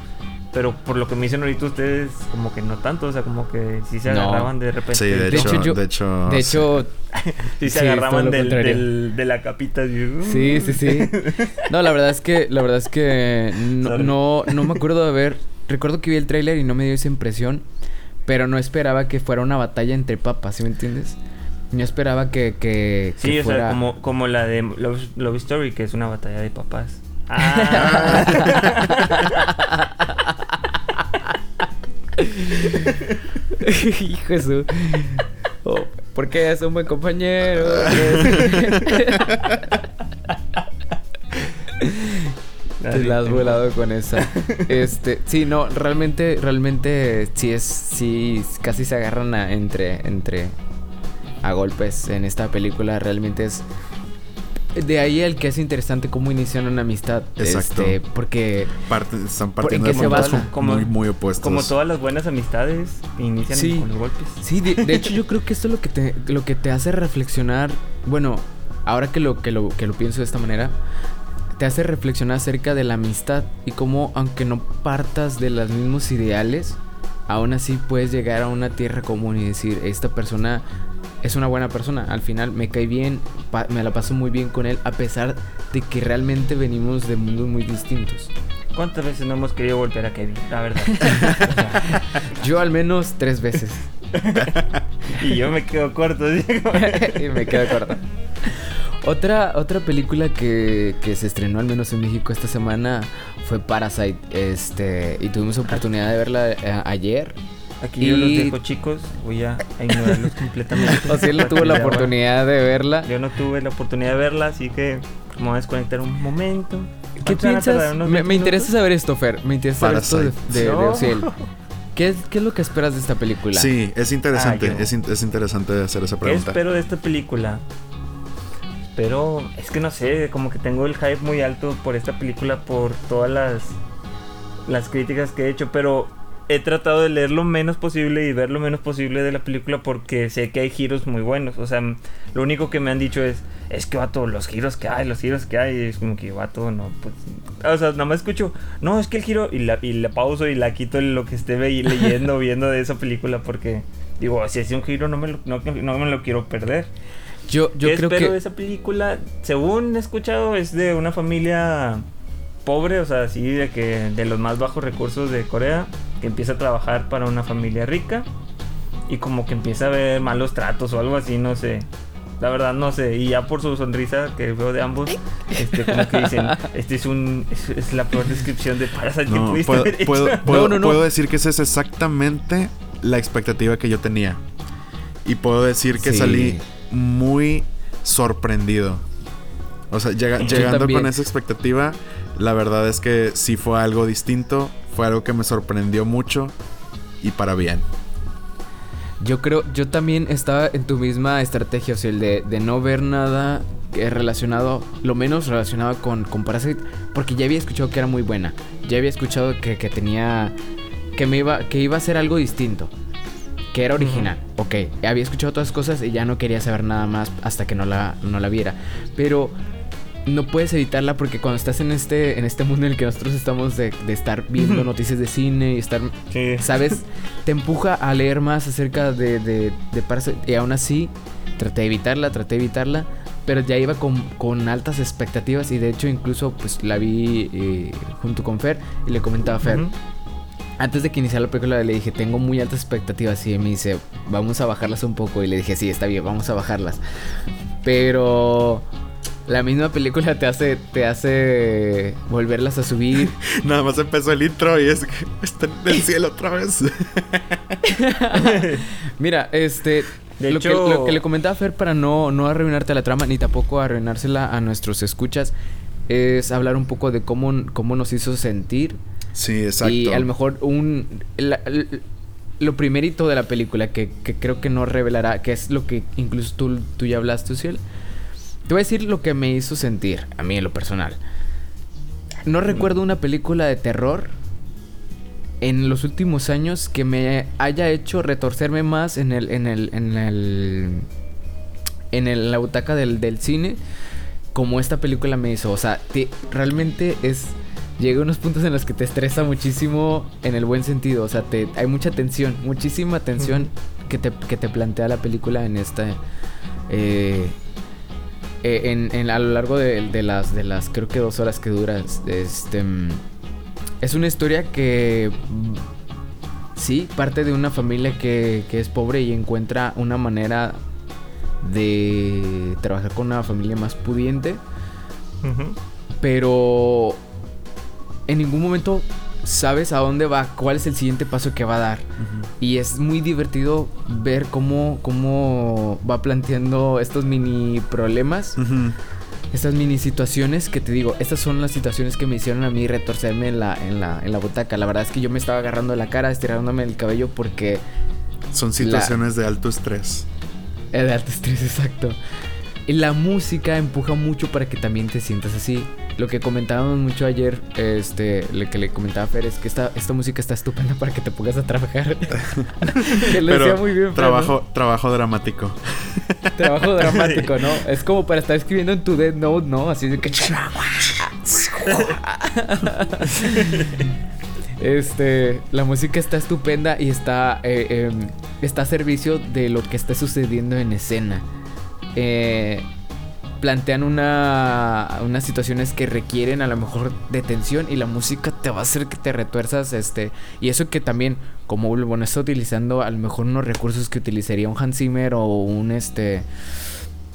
Pero por lo que me dicen ahorita ustedes, como que no tanto, o sea, como que sí se No. agarraban de repente. Sí, de, De hecho, yo- de hecho, De hecho, sí se sí, agarraban del, de la capita. uh. sí, sí, sí. No, la verdad es que, la verdad es que no, no, no me acuerdo de ver. Recuerdo que vi el tráiler y no me dio esa impresión, pero no esperaba que fuera una batalla entre papas, ¿sí me entiendes? No esperaba que, que, Sí, que o fuera... sea, como, como la de Love, Love Story, que es una batalla de papás. Ah. Hijo de su... Oh, porque es un buen compañero. Te la has volado con esa. Este, sí, no, realmente, realmente sí es, sí, casi se agarran a- entre, entre, a golpes en esta película. Realmente es, de ahí el que es interesante cómo inician una amistad. Exacto. Este, porque, parte- están ¿Por- partiendo en de qué se puntos? Como- muy, muy opuestos. Como todas las buenas amistades inician Sí. con los golpes. sí, de, de hecho yo creo que esto es lo que te, lo que te hace reflexionar. Bueno, ahora que lo, que lo, que lo pienso de esta manera, te hace reflexionar acerca de la amistad y cómo, aunque no partas de los mismos ideales, aún así puedes llegar a una tierra común y decir, esta persona es una buena persona, al final me cae bien, me la paso muy bien con él, a pesar de que realmente venimos de mundos muy distintos. ¿Cuántas veces no hemos querido volver a Kevin? La verdad. Yo al menos tres veces. y yo me quedo corto. ¿sí? y me quedo corto. Otra, otra película que, que se estrenó al menos en México esta semana fue Parasite. Este, y tuvimos oportunidad de verla eh, ayer. Aquí yo los Y- dejo, chicos. Voy a, a ignorarlos completamente. O sea, él no tuvo la oportunidad de verla. Yo no tuve la oportunidad de verla, así que me voy a desconectar un momento. ¿Qué piensas? ¿Unos Me, 20 me interesa saber esto, Fer. Me interesa saber esto de, Parasite. de, de No. Ociel. ¿Qué es, ¿Qué es lo que esperas de esta película? Sí, es interesante. Ah, yo. es, in- es interesante hacer esa ¿Qué pregunta. espero de esta película? Pero es que no sé, como que tengo el hype muy alto por esta película, por todas las, las críticas que he hecho, pero he tratado de leer lo menos posible y ver lo menos posible de la película porque sé que hay giros muy buenos. O sea, lo único que me han dicho es, es que vato, los giros que hay, los giros que hay, y es como que vato, no, pues... O sea, nada más escucho, no, es que el giro, y la, y la pauso y la quito lo que esté leyendo viendo de esa película porque digo, si hace un giro no me lo, no, no me lo quiero perder. Yo, yo ¿Qué creo espero que... de esa película? Según he escuchado, es de una familia pobre, o sea, así de que de los más bajos recursos de Corea, que empieza a trabajar para una familia rica y como que empieza a ver malos tratos o algo así, no sé. La verdad no sé, y ya por su sonrisa que veo de ambos, este como que dicen, este es un es, es la peor descripción de Parasite que No, pudiste puedo, haber hecho. puedo- puedo- no, no. puedo decir que esa es exactamente la expectativa que yo tenía. Y puedo decir que Sí. salí muy sorprendido. O sea, llegando con esa expectativa, la verdad es que sí fue algo distinto, fue algo que me sorprendió mucho y para bien. Yo creo, yo también estaba en tu misma estrategia, o sea, el de, de no ver nada que relacionado, lo menos relacionado con, con Parasite, porque ya había escuchado que era muy buena. Ya había escuchado que, que tenía, que me iba, que iba a ser algo distinto, que era original. Ok, había escuchado todas las cosas y ya no quería saber nada más hasta que no la, no la viera. Pero no puedes evitarla porque cuando estás en este, en este mundo en el que nosotros estamos de, de estar viendo noticias de cine y estar Sí. ¿sabes? Te empuja a leer más acerca de, de, de Parasite. Y aún así, traté de evitarla, traté de evitarla. Pero ya iba con, con altas expectativas. Y de hecho, incluso, pues la vi eh, junto con Fer. Y le comentaba a Fer. Ujú. Antes de que iniciara la película, le dije: Tengo muy altas expectativas. Y me dice: Vamos a bajarlas un poco. Y le dije: Sí, está bien, vamos a bajarlas. Pero. La misma película te hace, te hace volverlas a subir. Nada más empezó el intro y es que está en el cielo otra vez. Mira, este. De lo, hecho- que, lo que le comentaba a Fer para no, no arruinarte la trama, ni tampoco arruinársela a nuestros escuchas, es hablar un poco de cómo, cómo nos hizo sentir. Sí, exacto. Y a lo mejor un. la- l- lo primerito de la película que, que creo que no revelará, que es lo que incluso tú, tú ya hablaste, Uciel. Te voy a decir lo que me hizo sentir, a mí en lo personal. No recuerdo una película de terror en los últimos años que me haya hecho retorcerme más en el. en el. en el. en el- la butaca del, del cine. Como esta película me hizo. O sea, te- realmente es. Llega a unos puntos en los que te estresa muchísimo en el buen sentido. O sea, te, hay mucha tensión, muchísima tensión que, te, que te plantea la película en esta. eh, eh, en, en- a lo largo de, de las, de las, creo que dos horas que dura. Este, mm, es una historia que. mm, Sí, parte de una familia que, que es pobre y encuentra una manera de trabajar con una familia más pudiente pero en ningún momento sabes a dónde va, cuál es el siguiente paso que va a dar. Ujú. Y es muy divertido ver cómo, cómo va planteando estos mini problemas, Ujú. estas mini situaciones que te digo, estas son las situaciones que me hicieron a mí retorcerme en la, en la, en la butaca. La verdad es que yo me estaba agarrando la cara, estirándome el cabello porque Son situaciones de alto estrés. Es de alto estrés, exacto. Y la música empuja mucho para que también te sientas así. Lo que comentábamos mucho ayer, este, lo que le comentaba a Fer es que esta, esta música está estupenda para que te pongas a trabajar. que lo decía muy bien. Fer, ¿no? trabajo, trabajo dramático. Trabajo dramático, ¿no? Es como para estar escribiendo en tu Dead Note, ¿no? Así de que. Este, la música está estupenda y está, eh, em, está a servicio de lo que está sucediendo en escena. Eh, plantean una, unas situaciones que requieren a lo mejor de tensión y la música te va a hacer que te retuerzas, este, y eso que también, como bueno, está utilizando a lo mejor unos recursos que utilizaría un Hans Zimmer o un, este,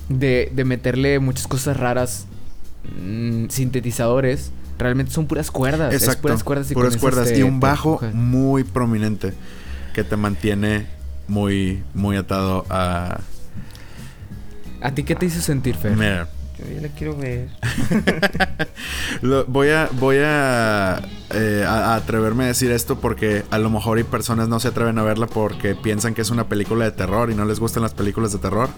de, de meterle muchas cosas raras, mm, sintetizadores. Realmente son puras cuerdas. es Exacto. puras cuerdas y puras cuerdas. y un bajo muy prominente que te mantiene muy, muy atado a. ¿A ti qué te hizo sentir, Fer? Mira, Yo ya la quiero ver. lo- voy a, voy a, eh, a- a atreverme a decir esto porque a lo mejor hay personas no se atreven a verla porque piensan que es una película de terror y no les gustan las películas de terror.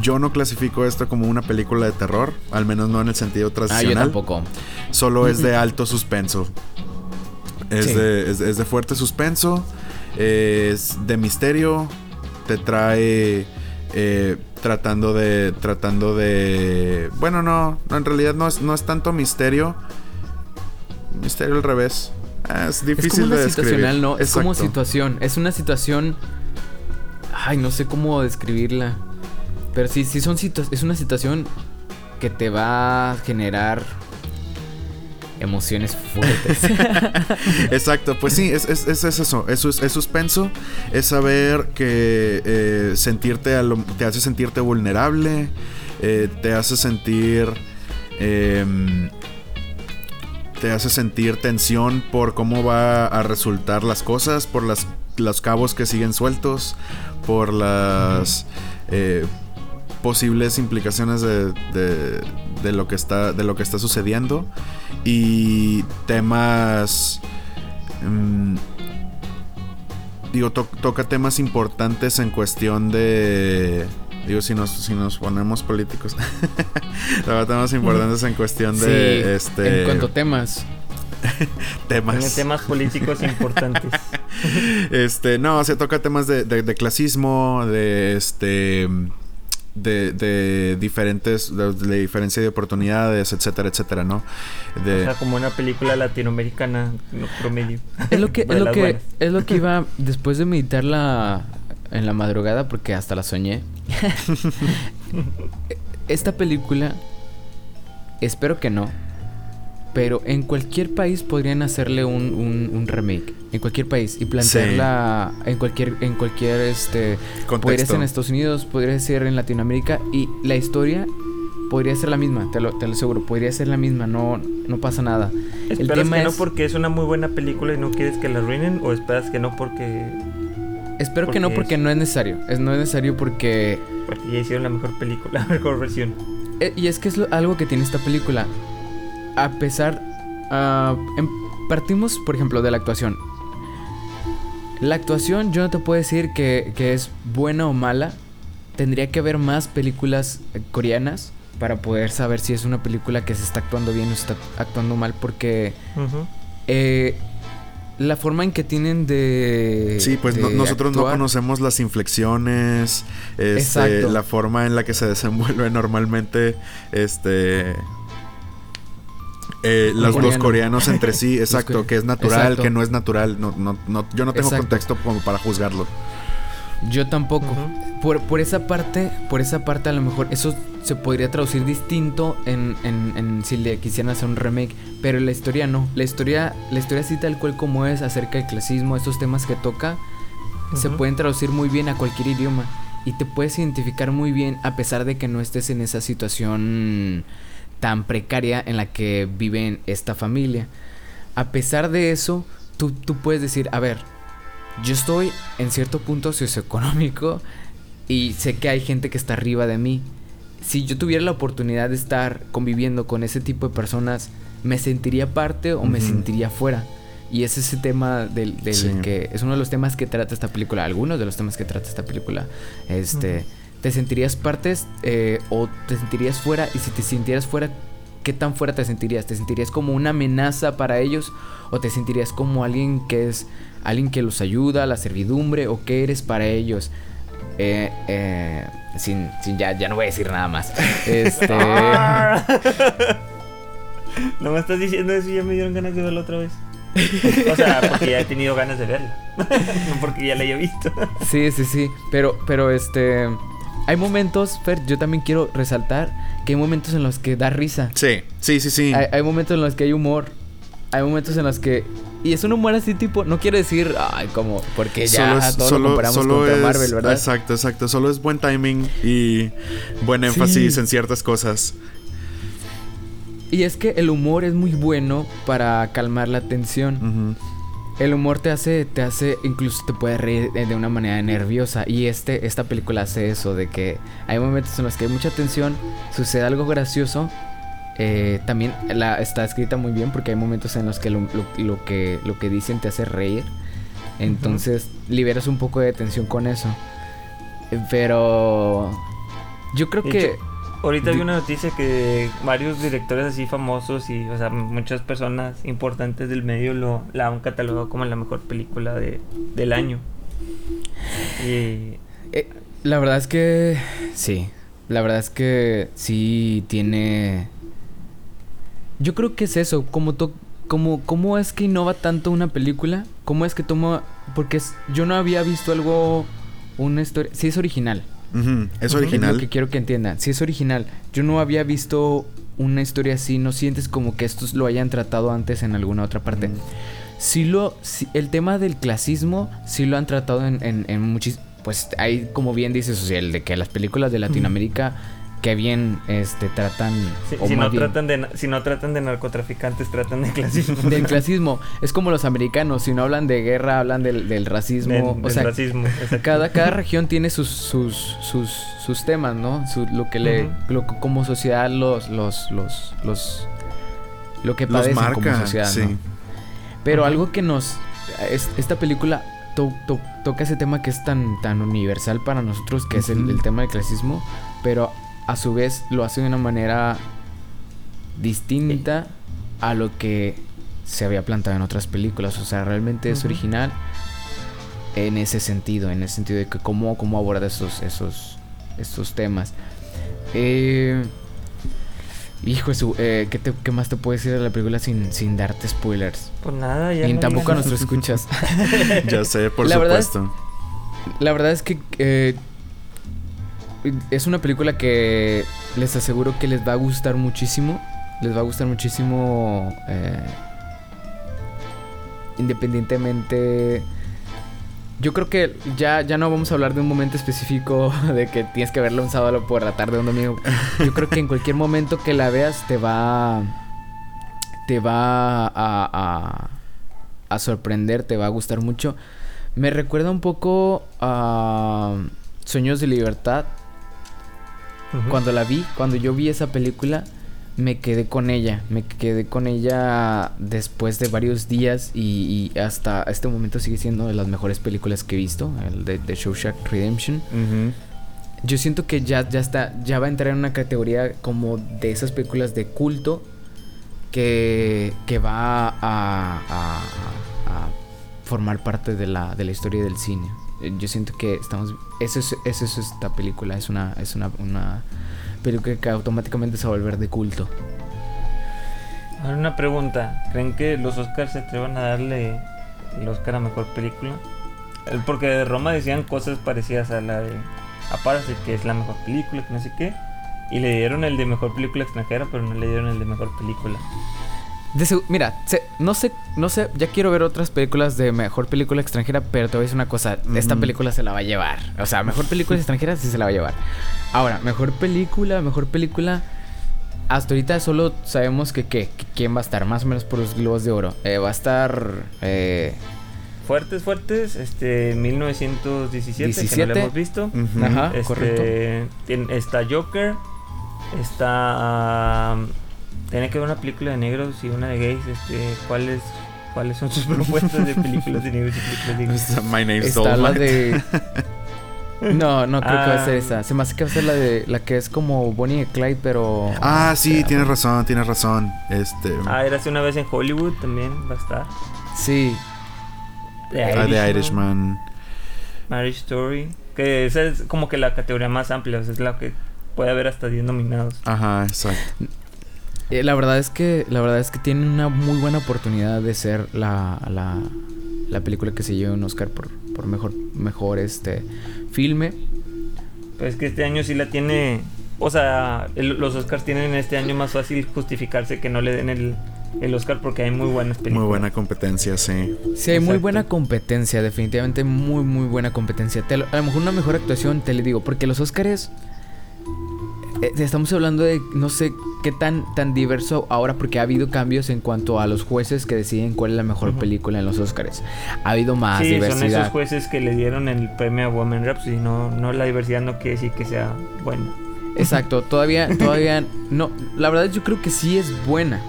Yo no clasifico esto como una película de terror, al menos no en el sentido Ah, yo tradicional. tampoco. Solo es de alto suspenso. Es, Sí. de, es, es de fuerte suspenso. Es de misterio. Te trae. eh, tratando de. Tratando de. Bueno, no. no, en realidad no es, no es tanto misterio. Misterio al revés. Ah, es Es difícil como una de describir. situacional, ¿no? Es como situación. Es una situación Ay, no sé cómo describirla. Pero sí, sí son situ- es una situación que te va a generar emociones fuertes. Exacto, pues sí, es, es, es- es eso, es, es suspenso, es saber que eh, sentirte a lo- te hace sentirte vulnerable, eh, te hace sentir... em, te hace sentir tensión por cómo va a resultar las cosas, por las, los cabos que siguen sueltos, por las eh, posibles implicaciones de, de- de lo que está, de lo que está sucediendo y temas mm, digo to- toca temas importantes en cuestión de digo si nos si nos ponemos políticos toca temas importantes en cuestión de Sí, este En cuanto a temas. temas Tiene temas políticos importantes. este, no, se toca temas de, de- de clasismo, de este. De, de diferentes. De, de diferencia de oportunidades, etcétera, etcétera, ¿no? De, O sea, como una película latinoamericana no, promedio. Es lo que, es lo que, buenas. es lo que iba después de meditarla en la madrugada, porque hasta la soñé. Esta película, espero que no, pero en cualquier país podrían hacerle un, un- un remake. En cualquier país. Y plantearla en cualquier, en cualquier este. Podría ser contexto. en Estados Unidos, podría ser en Latinoamérica. Y la historia podría ser la misma, te lo, te lo aseguro. Podría ser la misma, no, no pasa nada. ¿Esperas tema que no porque es una muy buena película y no quieres que la arruinen? ¿O esperas que no porque, Espero que no, Porque es- no es necesario. Es no es necesario porque. porque ya hicieron la mejor película, la mejor versión? eh, y es que es lo- algo que tiene esta película. A pesar. em- partimos, por ejemplo, de la actuación. La actuación, yo no te puedo decir que, que es buena o mala. Tendría que haber más películas eh, coreanas para poder saber si es una película que se está actuando bien o está actuando mal. Porque eh, la forma en que tienen de. Sí, pues no- nosotros no conocemos las inflexiones, este, Exacto. la forma en la que se desenvuelve normalmente, este, eh, los, coreano. coreanos entre sí, exacto, que es natural, Exacto. que no es natural, no, no, no- yo no tengo Exacto. contexto como para juzgarlo. Yo tampoco. Por, por esa parte, por esa parte a lo mejor eso se podría traducir distinto en, en- en si le quisieran hacer un remake, pero la historia no. La historia, la historia así tal cual como es acerca del clasismo, estos temas que toca, se pueden traducir muy bien a cualquier idioma y te puedes identificar muy bien a pesar de que no estés en esa situación tan precaria en la que vive esta familia. A pesar de eso, tú, tú puedes decir, a ver, yo estoy en cierto punto socioeconómico y sé que hay gente que está arriba de mí. Si yo tuviera la oportunidad de estar conviviendo con ese tipo de personas, ¿me sentiría parte o me sentiría fuera? Y es ese tema del, del Sí. que es uno de los temas que trata esta película, algunos de los temas que trata esta película. Este. ¿Te sentirías partes eh, o te sentirías fuera? Y si te sintieras fuera, ¿qué tan fuera te sentirías? ¿Te sentirías como una amenaza para ellos o te sentirías como alguien que es alguien que los ayuda, la servidumbre o qué eres para ellos? Eh, eh, sin, sin ya, ya no voy a decir nada más. Este. No me estás diciendo eso y ya me dieron ganas de verla otra vez. O sea, porque ya he tenido ganas de verla. No porque ya la haya visto. sí, sí, sí. Pero, pero este, hay momentos, Fer, yo también quiero resaltar que hay momentos en los que da risa. Sí, sí, sí, sí. Hay, hay momentos en los que hay humor. Hay momentos en los que. Y es un humor así tipo. No quiero decir. Ay, como. Porque ya es- todo lo comparamos contra es- Marvel, ¿verdad? Exacto, exacto. Solo es buen timing y buen énfasis Sí. en ciertas cosas. Y es que el humor es muy bueno para calmar la tensión. Ujú. El humor te hace, te hace, incluso te puede reír de de una manera nerviosa. Y este, esta película hace eso, de que hay momentos en los que hay mucha tensión, sucede algo gracioso. eh, también la, está escrita muy bien porque hay momentos en los que lo, lo- lo que lo que dicen te hace reír. Entonces liberas un poco de tensión con eso. Eh, Pero yo creo que... Ahorita vi una noticia que varios directores así famosos y, o sea, muchas personas importantes del medio lo, la han catalogado como la mejor película de, del año. Y Eh, la verdad es que sí. La verdad es que sí tiene. Yo creo que es eso. Como to- como cómo es que innova tanto una película. Cómo es que toma. Porque es- yo no había visto algo una historia. Sí, es original. Es Es original. lo que quiero que entiendan. Sí, es original. Yo no había visto una historia así. No sientes como que estos lo hayan tratado antes en alguna otra parte. Mm. Sí lo... sí- el tema del clasismo sí lo han tratado en, en, en. Pues hay, como bien dices, o sea, el de que las películas de Latinoamérica que bien este tratan... Si, o si no bien- tratan de, si no tratan de narcotraficantes, tratan de clasismo. Del clasismo. Es como los americanos. Si no hablan de guerra, hablan del, del racismo. Del- o del sea, racismo. cada, cada región tiene sus, sus, sus, sus temas, ¿no? Su- lo que le, lo que como sociedad los, los, los, los, lo que Los padecen como sociedad, sí. ¿no? Pero algo que nos, es- esta película to- to- toca ese tema que es tan, tan universal para nosotros, que es el tema del clasismo, pero a su vez lo hace de una manera distinta a lo que se había plantado en otras películas. O sea, realmente es original en ese sentido, en ese sentido de que cómo, cómo aborda esos, esos, esos temas. Eh, hijo de su, eh, ¿qué, te- qué más te puedo decir de la película sin, sin darte spoilers? Pues nada, ya. Ni no tampoco a nuestros escuchas. Ya sé, por La verdad es- supuesto. La verdad es que eh, es una película que les aseguro que les va a gustar muchísimo. Les va a gustar muchísimo. eh, independientemente. Yo creo que ya, ya no vamos a hablar de un momento específico de que tienes que verla un sábado por la tarde, un domingo. Yo creo que en cualquier momento que la veas te va. Te va a, a, a sorprender, te va a gustar mucho. Me recuerda un poco a Sueños de Libertad. Cuando la vi, cuando yo vi esa película, me quedé con ella. Me quedé con ella después de varios días y, y hasta este momento sigue siendo de las mejores películas que he visto, el de, de Shawshank Redemption. Yo siento que ya, ya está, ya va a entrar en una categoría como de esas películas de culto que, que va a, a- a formar parte de la, de la historia del cine. Eh, Yo siento que estamos. Eso es, eso es esta película. Es una, es una, una película que automáticamente se va a volver de culto. Ahora una pregunta. ¿Creen que los Oscars se atrevan a darle el Oscar a mejor película? Eh, Porque de Roma decían cosas parecidas a la de a Parasite, que es la mejor película, que no sé qué. Y le dieron el de mejor película extranjera, pero no le dieron el de mejor película. De mira, se- no sé, no sé, ya quiero ver otras películas de mejor película extranjera, pero te voy a decir una cosa, esta Ujú. película se la va a llevar. O sea, mejor película extranjera sí se la va a llevar. Ahora, mejor película, mejor película. Hasta ahorita solo sabemos que, qué, que quién va a estar, más o menos por los globos de oro. Eh, va a estar eh, Fuertes, fuertes, este 1917, que no 17. lo hemos visto. Ujú. Ajá. Este, correcto. está Joker, está... um, tiene que ver una película de negros y una de gays. Este, ¿cuáles, ¿Cuáles son sus propuestas de películas de negros y películas de gays? Está My Name's está la de No, no creo que va a ser Ah. esa. Se me hace que va a ser la de la que es como Bonnie y Clyde, pero Ah, sí, o sea, tienes razón, tienes razón. Este. Ah, era hace una vez en Hollywood también va a estar. Sí, The ah, The Irishman. Marriage Story. Que esa es como que la categoría más amplia. O sea, es la que puede haber hasta 10 nominados. Ajá, exacto. Eh, la verdad es que la verdad es que tiene una muy buena oportunidad de ser la, la, la película que se lleve un Oscar por, por mejor mejor este filme. Pero es que este año sí la tiene. O sea, el- los Oscars tienen este año más fácil justificarse que no le den el, el Oscar porque hay muy buenas películas. Muy buena competencia, sí. Sí, hay muy buena competencia, definitivamente muy muy buena competencia. Te lo- a lo mejor una mejor actuación, te le digo, porque los Oscars eh, estamos hablando de no sé qué tan tan diverso ahora porque ha habido cambios en cuanto a los jueces que deciden cuál es la mejor película en los Oscars. Ha habido más Sí, son esos diversidad. jueces que le dieron el premio a Women Rhapsody. No, no la diversidad no quiere decir que sea buena. Exacto, todavía, todavía no. La verdad yo creo que sí es buena.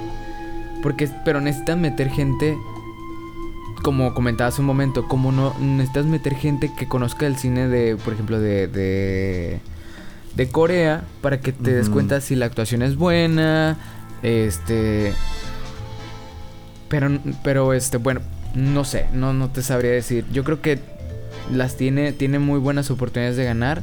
Porque, pero necesitan meter gente, como comentaba hace un momento, como no, necesitas meter gente que conozca el cine de, por ejemplo, de, de, de Corea, para que te des cuenta si la actuación es buena, este... Pero, pero, este, bueno, no sé, no, no te sabría decir. Yo creo que las tiene, tiene muy buenas oportunidades de ganar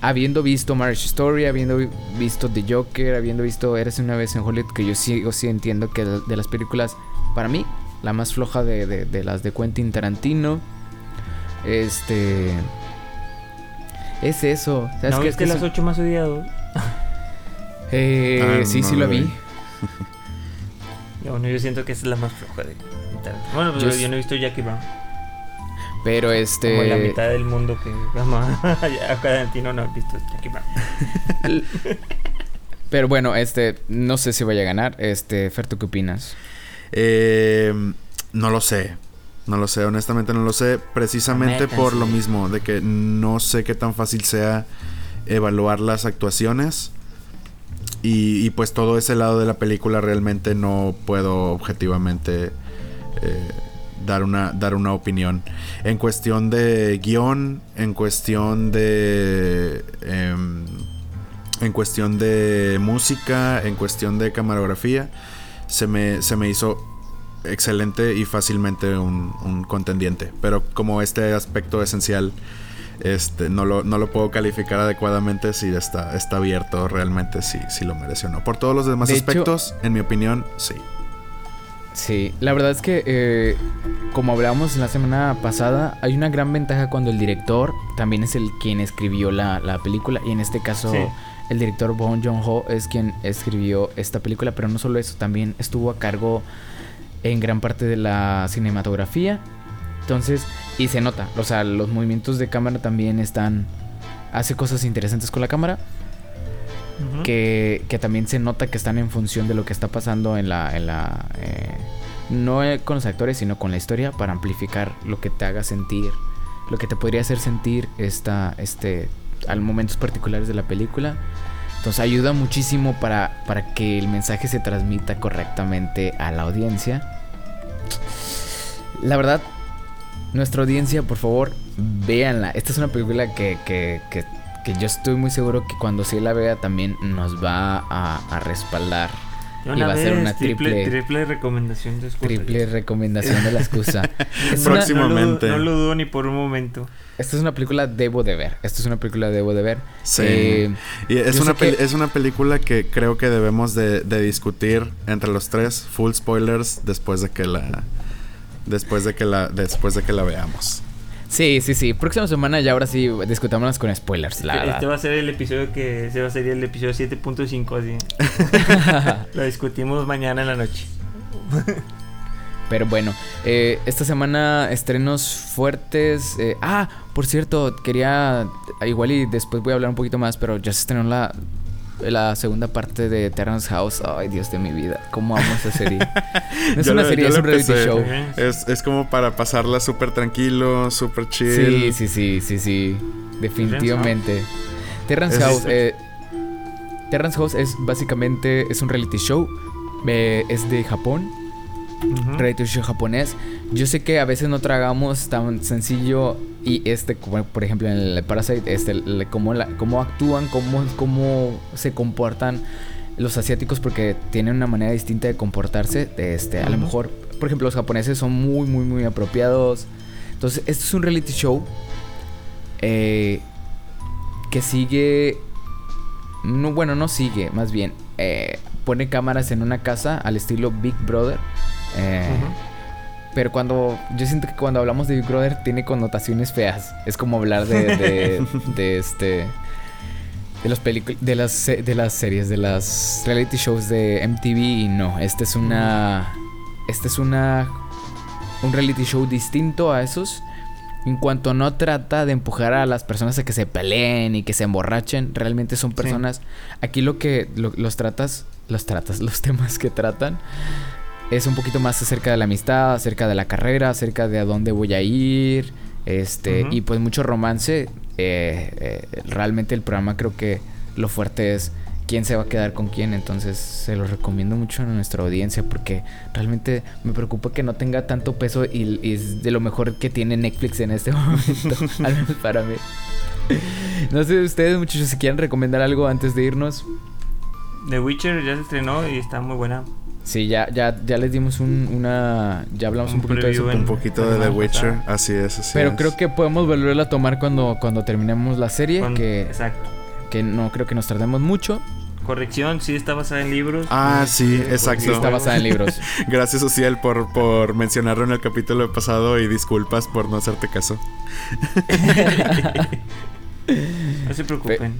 habiendo visto Marriage Story, habiendo vi- visto The Joker, habiendo visto Eres una vez en Hollywood, que yo sí, yo sí entiendo que de, de las películas, para mí, la más floja de, de- de las de Quentin Tarantino. Este. Es eso. ¿Sabes ¿No viste Es que las ocho más odiados? Eh, Ah, sí, no sí lo vi. Bueno, yo siento que esa es la más floja de Tarantino. Bueno, pero Yo no he visto Jackie Brown. Pero este. Como la mitad del mundo que ama a Tarantino no ha visto Jackie Brown. Pero bueno, este. No sé si vaya a ganar. Este, Fer, ¿tú qué opinas? Eh, no lo sé. No lo sé, honestamente no lo sé. Precisamente por lo mismo, de que no sé qué tan fácil sea evaluar las actuaciones. Y, y pues todo ese lado de la película realmente no puedo objetivamente eh, dar, una, dar una opinión. En cuestión de guion, en cuestión de... em, en cuestión de música, en cuestión de camarografía, se me, se me hizo excelente y fácilmente un, un contendiente. Pero como este aspecto esencial este, no, lo, no lo puedo calificar adecuadamente si está, está abierto realmente si, si lo merece o no. Por todos los demás De hecho- aspectos, en mi opinión, sí. Sí, la verdad es que eh, como hablábamos la semana pasada, hay una gran ventaja cuando el director también es el quien escribió la, la película y en este caso Sí. el director Bong Joon-ho es quien escribió esta película, pero no solo eso, también estuvo a cargo en gran parte de la cinematografía. Entonces, y se nota, o sea, los movimientos de cámara también están hace cosas interesantes con la cámara que, que también se nota que están en función de lo que está pasando en la... En la eh, no con los actores, sino con la historia para amplificar lo que te haga sentir, lo que te podría hacer sentir esta, este, a momentos particulares de la película. Entonces ayuda muchísimo para, para que el mensaje se transmita correctamente a la audiencia. La verdad, nuestra audiencia, por favor, véanla. Esta es una película que, que, que, yo estoy muy seguro que cuando sí la vea también nos va a respaldar. Y va a ser una triple, triple- triple recomendación de excusa. Triple recomendación de la excusa. Es Próximo. una- Próximamente. No lo, no lo dudo ni por un momento. esta es una película debo de ver. Esta es una película debo de ver. Sí. Eh, Y es una, que- es una película que creo que debemos de, de discutir entre los tres, full spoilers, después de que la... Después de que la, después de que la veamos. Sí, sí, sí. Próxima semana ya ahora sí discutámonos con spoilers, la este va a ser el episodio que se va a ser el episodio 7.5 así. Lo discutimos mañana en la noche. Pero bueno, eh, esta semana estrenos fuertes. eh, ah, por cierto, quería. Igual y después voy a hablar un poquito más, pero ya se estrenó la, la segunda parte de Terrence House. Ay, Dios de mi vida. ¿Cómo amo esa serie? No es una lo- serie, es un reality show. Es, es como para pasarla súper tranquilo, súper chill. Sí, sí, sí, sí, sí. Definitivamente. Terrence Es- House. eh, Terrence House es básicamente es un reality show. eh, es de Japón. Reality show japonés. Yo sé que a veces no tragamos tan sencillo y este, como por ejemplo en el Parasite, este, el- cómo, la- cómo actúan, cómo, cómo se comportan los asiáticos porque tienen una manera distinta de comportarse. Este, a lo mejor, por ejemplo, los japoneses son muy, muy, muy apropiados. Entonces, esto es un reality show eh, que sigue... No, bueno, no sigue, más bien. eh, pone cámaras en una casa al estilo Big Brother. Eh. Pero cuando. Yo siento que cuando hablamos de Big Brother tiene connotaciones feas. Es como hablar de. de, de este. De los películas. De las, de las series, de las reality shows de MTV. Y no. Este es una. Este es una. Un reality show distinto a esos. En cuanto no trata de empujar a las personas a que se peleen y que se emborrachen, realmente son personas. Aquí lo que lo- los tratas, los tratas, los temas que tratan es un poquito más acerca de la amistad, acerca de la carrera, acerca de a dónde voy a ir, este y pues mucho romance. Eh, eh, realmente el programa creo que lo fuerte es quién se va a quedar con quién, entonces se lo recomiendo mucho a nuestra audiencia porque realmente me preocupa que no tenga tanto peso y, y es de lo mejor que tiene Netflix en este momento, al menos para mí. No sé ustedes muchachos si quieren recomendar algo antes de irnos. The Witcher ya se estrenó y está muy buena. Sí, ya, ya, ya les dimos un, una. Ya hablamos un, Un poquito de eso. Un poquito de The Witcher, pasada. así es, así Pero es. creo que podemos volverla a tomar cuando, cuando terminemos la serie. Con- que, Exacto. que no creo que nos tardemos mucho. Corrección, sí está basada en libros. Ah, sí, Eh, exacto. Sí, está basada en libros. Gracias, Ociel, por, por mencionarlo en el capítulo pasado y disculpas por no hacerte caso. No se preocupen.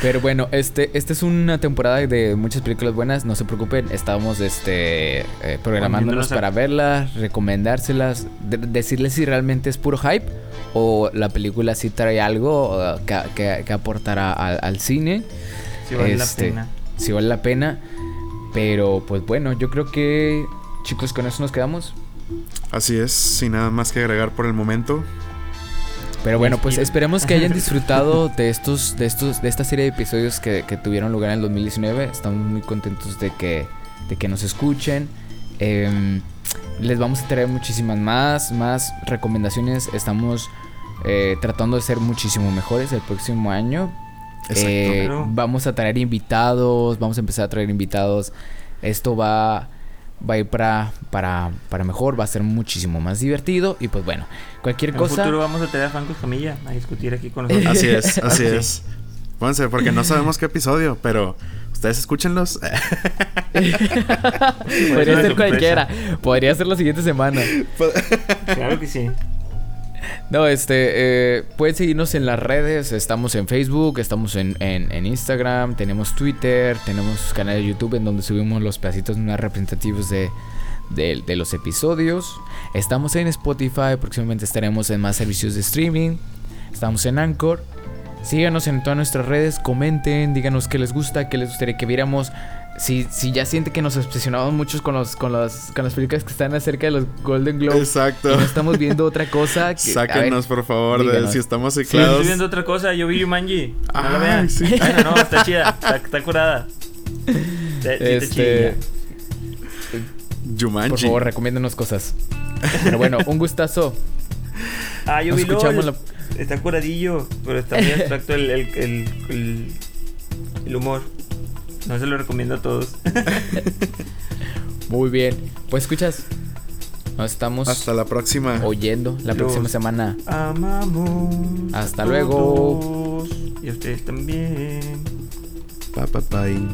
Pero bueno, este, esta es una temporada de muchas películas buenas, no se preocupen, estamos este, eh, programándonos para verlas, recomendárselas, de- decirles si realmente es puro hype o la película sí trae algo eh, que, que, que aportará al, al cine, Si vale Este, la pena. si vale la pena. Pero pues bueno, yo creo que chicos con eso nos quedamos. Así es, sin nada más que agregar por el momento. Pero bueno, pues esperemos que hayan disfrutado de estos, de estos, de esta serie de episodios que, que tuvieron lugar en el 2019. Estamos muy contentos de que, de que nos escuchen. Em, les vamos a traer muchísimas más, más recomendaciones. Estamos eh, tratando de ser muchísimo mejores el próximo año. Exacto. Eh, vamos a traer invitados, vamos a empezar a traer invitados. Esto va, va a ir para, para, para mejor, va a ser muchísimo más divertido. Y pues bueno, cualquier En cosa. futuro vamos a traer a Franco Camilla a discutir aquí con nosotros. Así es, así Sí. es. Pónganse, porque no sabemos qué episodio, pero ustedes escúchenlos. Podría ser cualquiera. Podría ser la siguiente semana. Claro que sí. No, este, eh, pueden seguirnos en las redes. Estamos en Facebook, estamos en, en- Instagram, tenemos Twitter, tenemos canal de YouTube en donde subimos los pedacitos más representativos de, de- de los episodios. Estamos en Spotify, próximamente estaremos en más servicios de streaming. Estamos en Anchor. Síganos en todas nuestras redes, comenten, díganos qué les gusta, qué les gustaría que viéramos. Si, si ya siente que nos obsesionamos muchos con, los, con, los, con las películas que están acerca de los Golden Globes y Exacto. no estamos viendo otra cosa, que, Sáquenos, ver, por favor, de si estamos Sí, estoy ciclados. viendo otra cosa. Yo vi Yumanji. No la Ay, vean. sí. Bueno, no, está chida. Está, está curada. Está, sí está Este, chida. Jumanji. por favor, recomiéndanos cosas. Pero bueno, un gustazo. Ah, yo nos vi escuchamos LOL. Está curadillo, pero está muy abstracto el, el, el, el, el humor. No se lo recomiendo a todos. Muy bien. Pues escuchas. Nos estamos Hasta la próxima. oyendo la Los- próxima semana. Amamos. Hasta luego. Y a ustedes también. Pa, pa, pa, y-